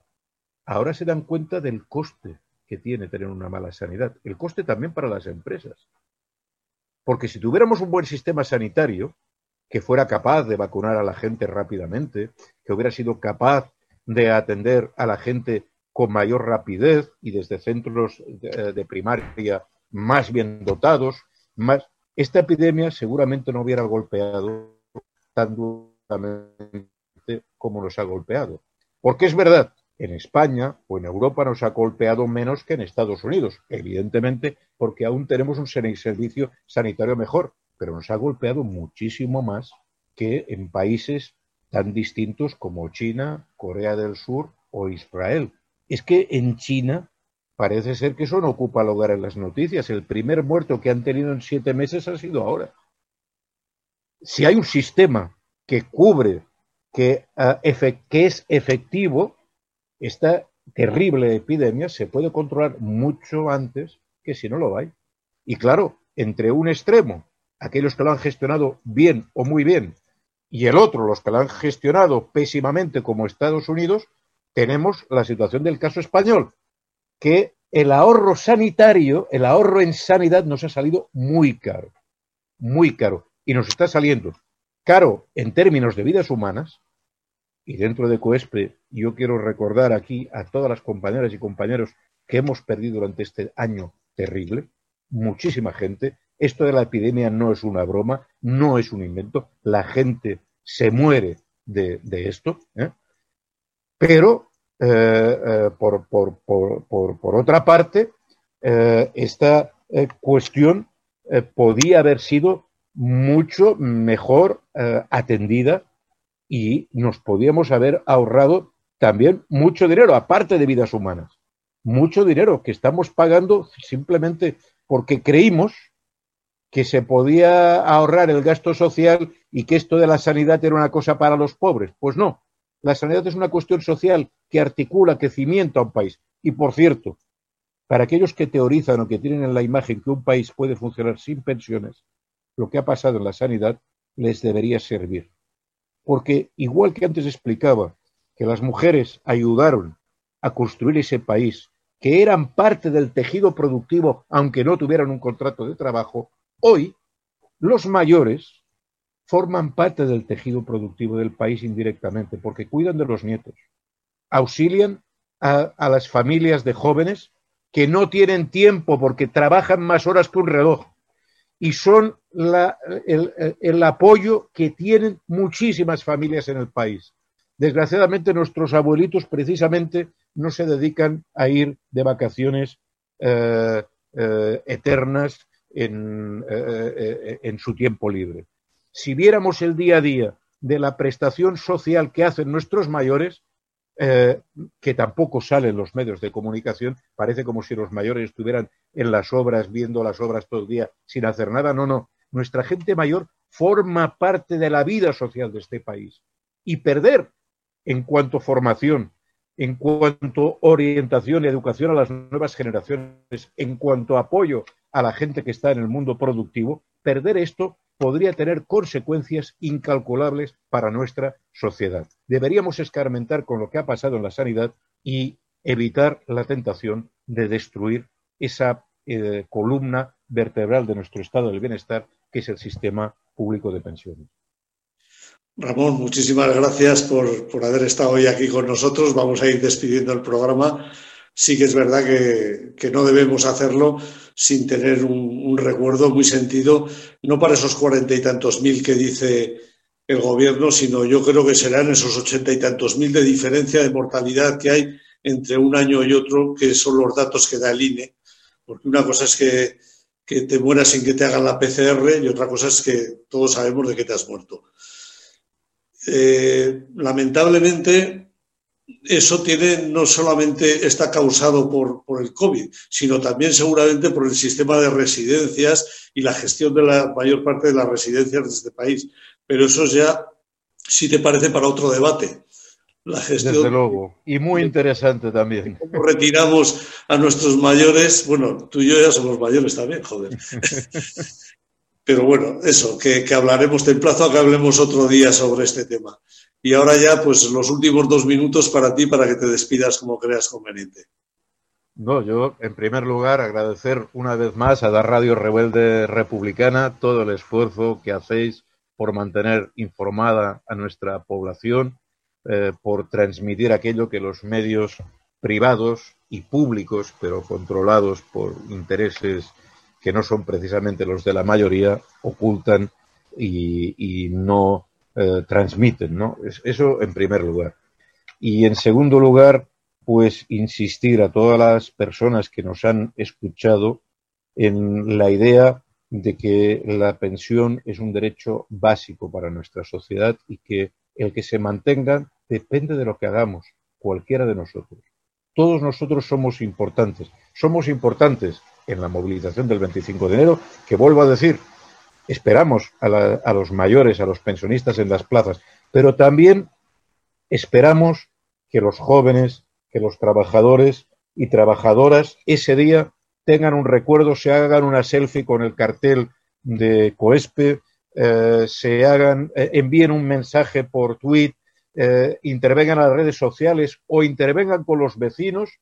ahora se dan cuenta del coste que tiene tener una mala sanidad. El coste también para las empresas. Porque si tuviéramos un buen sistema sanitario que fuera capaz de vacunar a la gente rápidamente, que hubiera sido capaz de atender a la gente con mayor rapidez y desde centros de, primaria más bien dotados, más, esta epidemia seguramente no hubiera golpeado tan duramente como nos ha golpeado. Porque es verdad, en España o en Europa nos ha golpeado menos que en Estados Unidos, evidentemente porque aún tenemos un servicio sanitario mejor, pero nos ha golpeado muchísimo más que en países tan distintos como China, Corea del Sur o Israel. Es que en China parece ser que eso no ocupa lugar en las noticias. El primer muerto que han tenido en siete meses ha sido ahora. Si hay un sistema que cubre, que, uh, que es efectivo, esta terrible epidemia se puede controlar mucho antes que si no lo hay. Y claro, entre un extremo, aquellos que lo han gestionado bien o muy bien, y el otro, los que lo han gestionado pésimamente como Estados Unidos, tenemos la situación del caso español, que el ahorro sanitario, el ahorro en sanidad nos ha salido muy caro, muy caro, y nos está saliendo caro en términos de vidas humanas, y dentro de COESPRE yo quiero recordar aquí a todas las compañeras y compañeros que hemos perdido durante este año terrible, muchísima gente. Esto de la epidemia no es una broma, no es un invento, la gente se muere de, esto, ¿eh? pero eh, eh, por, por, otra parte, esta cuestión podía haber sido mucho mejor atendida y nos podíamos haber ahorrado también mucho dinero, aparte de vidas humanas. Mucho dinero que estamos pagando simplemente porque creímos que se podía ahorrar el gasto social y que esto de la sanidad era una cosa para los pobres. Pues no, la sanidad es una cuestión social que articula, que cimienta un país. Y por cierto, para aquellos que teorizan o que tienen en la imagen que un país puede funcionar sin pensiones, lo que ha pasado en la sanidad les debería servir porque igual que antes explicaba que las mujeres ayudaron a construir ese país, que eran parte del tejido productivo aunque no tuvieran un contrato de trabajo, hoy los mayores forman parte del tejido productivo del país indirectamente, porque cuidan de los nietos, auxilian a, las familias de jóvenes que no tienen tiempo porque trabajan más horas que un reloj y son el, apoyo que tienen muchísimas familias en el país. Desgraciadamente nuestros abuelitos precisamente no se dedican a ir de vacaciones eh, eh, eternas eh, en su tiempo libre. Si viéramos el día a día de la prestación social que hacen nuestros mayores, eh, que tampoco salen los medios de comunicación. Parece como si los mayores estuvieran en las obras, viendo las obras todo el día, sin hacer nada. No, no. Nuestra gente mayor forma parte de la vida social de este país. Y perder en cuanto a formación, en cuanto a orientación y educación a las nuevas generaciones, en cuanto a apoyo a la gente que está en el mundo productivo, perder esto podría tener consecuencias incalculables para nuestra sociedad. Deberíamos escarmentar con lo que ha pasado en la sanidad y evitar la tentación de destruir esa eh, columna vertebral de nuestro estado del bienestar, que es el sistema público de pensiones. Ramón, muchísimas gracias por, por haber estado hoy aquí con nosotros. Vamos a ir despidiendo el programa sí que es verdad que, no debemos hacerlo sin tener un, recuerdo muy sentido, no para esos cuarenta y tantos mil que dice el gobierno, sino yo creo que serán esos ochenta y tantos mil de diferencia de mortalidad que hay entre un año y otro, que son los datos que da el INE. Porque una cosa es que, te mueras sin que te hagan la PCR y otra cosa es que todos sabemos de qué te has muerto. Eh, lamentablemente, eso tiene no solamente está causado por, por, el COVID, sino también seguramente por el sistema de residencias y la gestión de la mayor parte de las residencias de este país. Pero eso ya, si te parece, para otro debate. La gestión. Desde luego. Y muy interesante también. ¿Cómo retiramos a nuestros mayores? Bueno, tú y yo ya somos mayores también, joder. [LAUGHS] Pero bueno, eso, que, que hablaremos, te emplazo a que hablemos otro día sobre este tema. Y ahora ya, pues los últimos dos minutos para ti, para que te despidas como creas conveniente. No, yo en primer lugar agradecer una vez más a la Radio Rebelde Republicana todo el esfuerzo que hacéis por mantener informada a nuestra población, eh, por transmitir aquello que los medios privados y públicos, pero controlados por intereses que no son precisamente los de la mayoría, ocultan y, y no eh, transmiten, ¿no? Eso en primer lugar. Y en segundo lugar, pues insistir a todas las personas que nos han escuchado en la idea de que la pensión es un derecho básico para nuestra sociedad y que el que se mantenga depende de lo que hagamos, cualquiera de nosotros. Todos nosotros somos importantes. Somos importantes en la movilización del 25 de enero, que vuelvo a decir, esperamos a, los mayores, a los pensionistas en las plazas, pero también esperamos que los jóvenes, que los trabajadores y trabajadoras ese día tengan un recuerdo, se hagan una selfie con el cartel de Coespe, eh, se hagan, eh, envíen un mensaje por tweet, eh, intervengan a las redes sociales o intervengan con los vecinos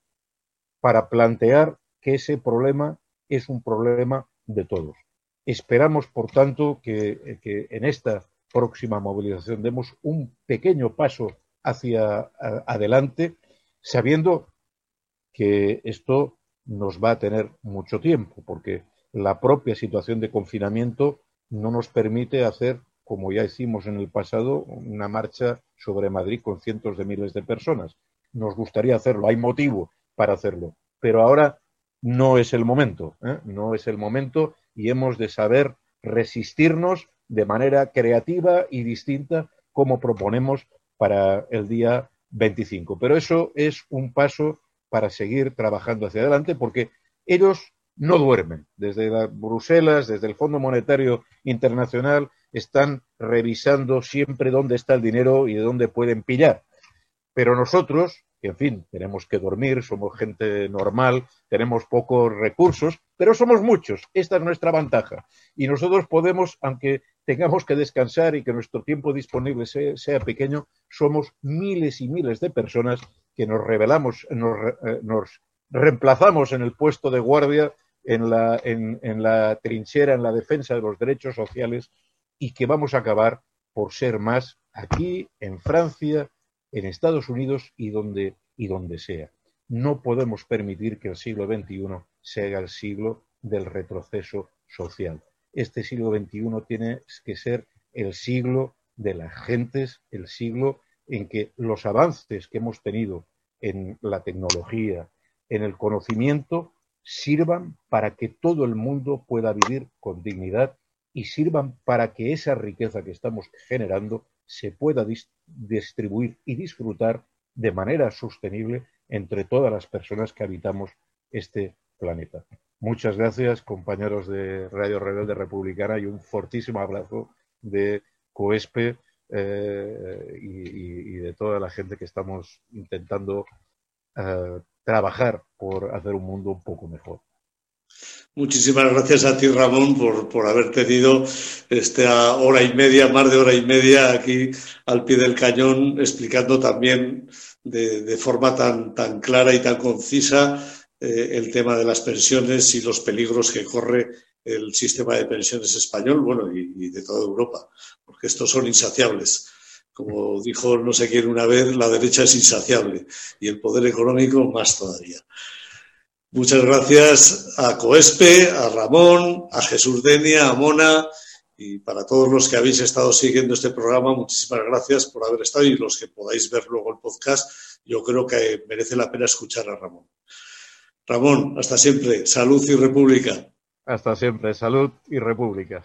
para plantear que ese problema es un problema de todos. Esperamos, por tanto, que, en esta próxima movilización demos un pequeño paso hacia adelante, sabiendo que esto nos va a tener mucho tiempo, porque la propia situación de confinamiento no nos permite hacer, como ya hicimos en el pasado, una marcha sobre Madrid con cientos de miles de personas. Nos gustaría hacerlo, hay motivo para hacerlo, pero ahora no es el momento, ¿eh? no es el momento y hemos de saber resistirnos de manera creativa y distinta como proponemos para el día 25. Pero eso es un paso para seguir trabajando hacia adelante porque ellos no duermen. Desde Bruselas, desde el Fondo Monetario Internacional, están revisando siempre dónde está el dinero y de dónde pueden pillar. Pero nosotros, en fin, tenemos que dormir, somos gente normal, tenemos pocos recursos, pero somos muchos. Esta es nuestra ventaja. Y nosotros podemos, aunque tengamos que descansar y que nuestro tiempo disponible sea, pequeño, somos miles y miles de personas que nos revelamos, nos, eh, reemplazamos en el puesto de guardia, en la trinchera, en la defensa de los derechos sociales y que vamos a acabar por ser más aquí, en Francia, en Estados Unidos y donde, y donde sea. No podemos permitir que el siglo XXI sea el siglo del retroceso social. Este siglo XXI tiene que ser el siglo de las gentes, el siglo en que los avances que hemos tenido en la tecnología, en el conocimiento, sirvan para que todo el mundo pueda vivir con dignidad y sirvan para que esa riqueza que estamos generando se pueda distribuir y disfrutar de manera sostenible entre todas las personas que habitamos este planeta. Muchas gracias, compañeros de Radio Rebelde Republicana, y un fortísimo abrazo de COESPE eh, y, de toda la gente que estamos intentando eh, trabajar por hacer un mundo un poco mejor. Muchísimas gracias a ti, Ramón, por, por haber tenido esta hora y media, más de hora y media aquí al pie del cañón, explicando también de, forma tan, tan clara y tan concisa eh, el tema de las pensiones y los peligros que corre el sistema de pensiones español, bueno, y, y de toda Europa, porque estos son insaciables. Como dijo no sé quién una vez, la derecha es insaciable y el poder económico más todavía. Muchas gracias a Coespe, a Ramón, a Jesús Denia, a Mona y para todos los que habéis estado siguiendo este programa, muchísimas gracias por haber estado y los que podáis ver luego el podcast, yo creo que merece la pena escuchar a Ramón. Ramón, hasta siempre. Salud y república. Hasta siempre. Salud y república.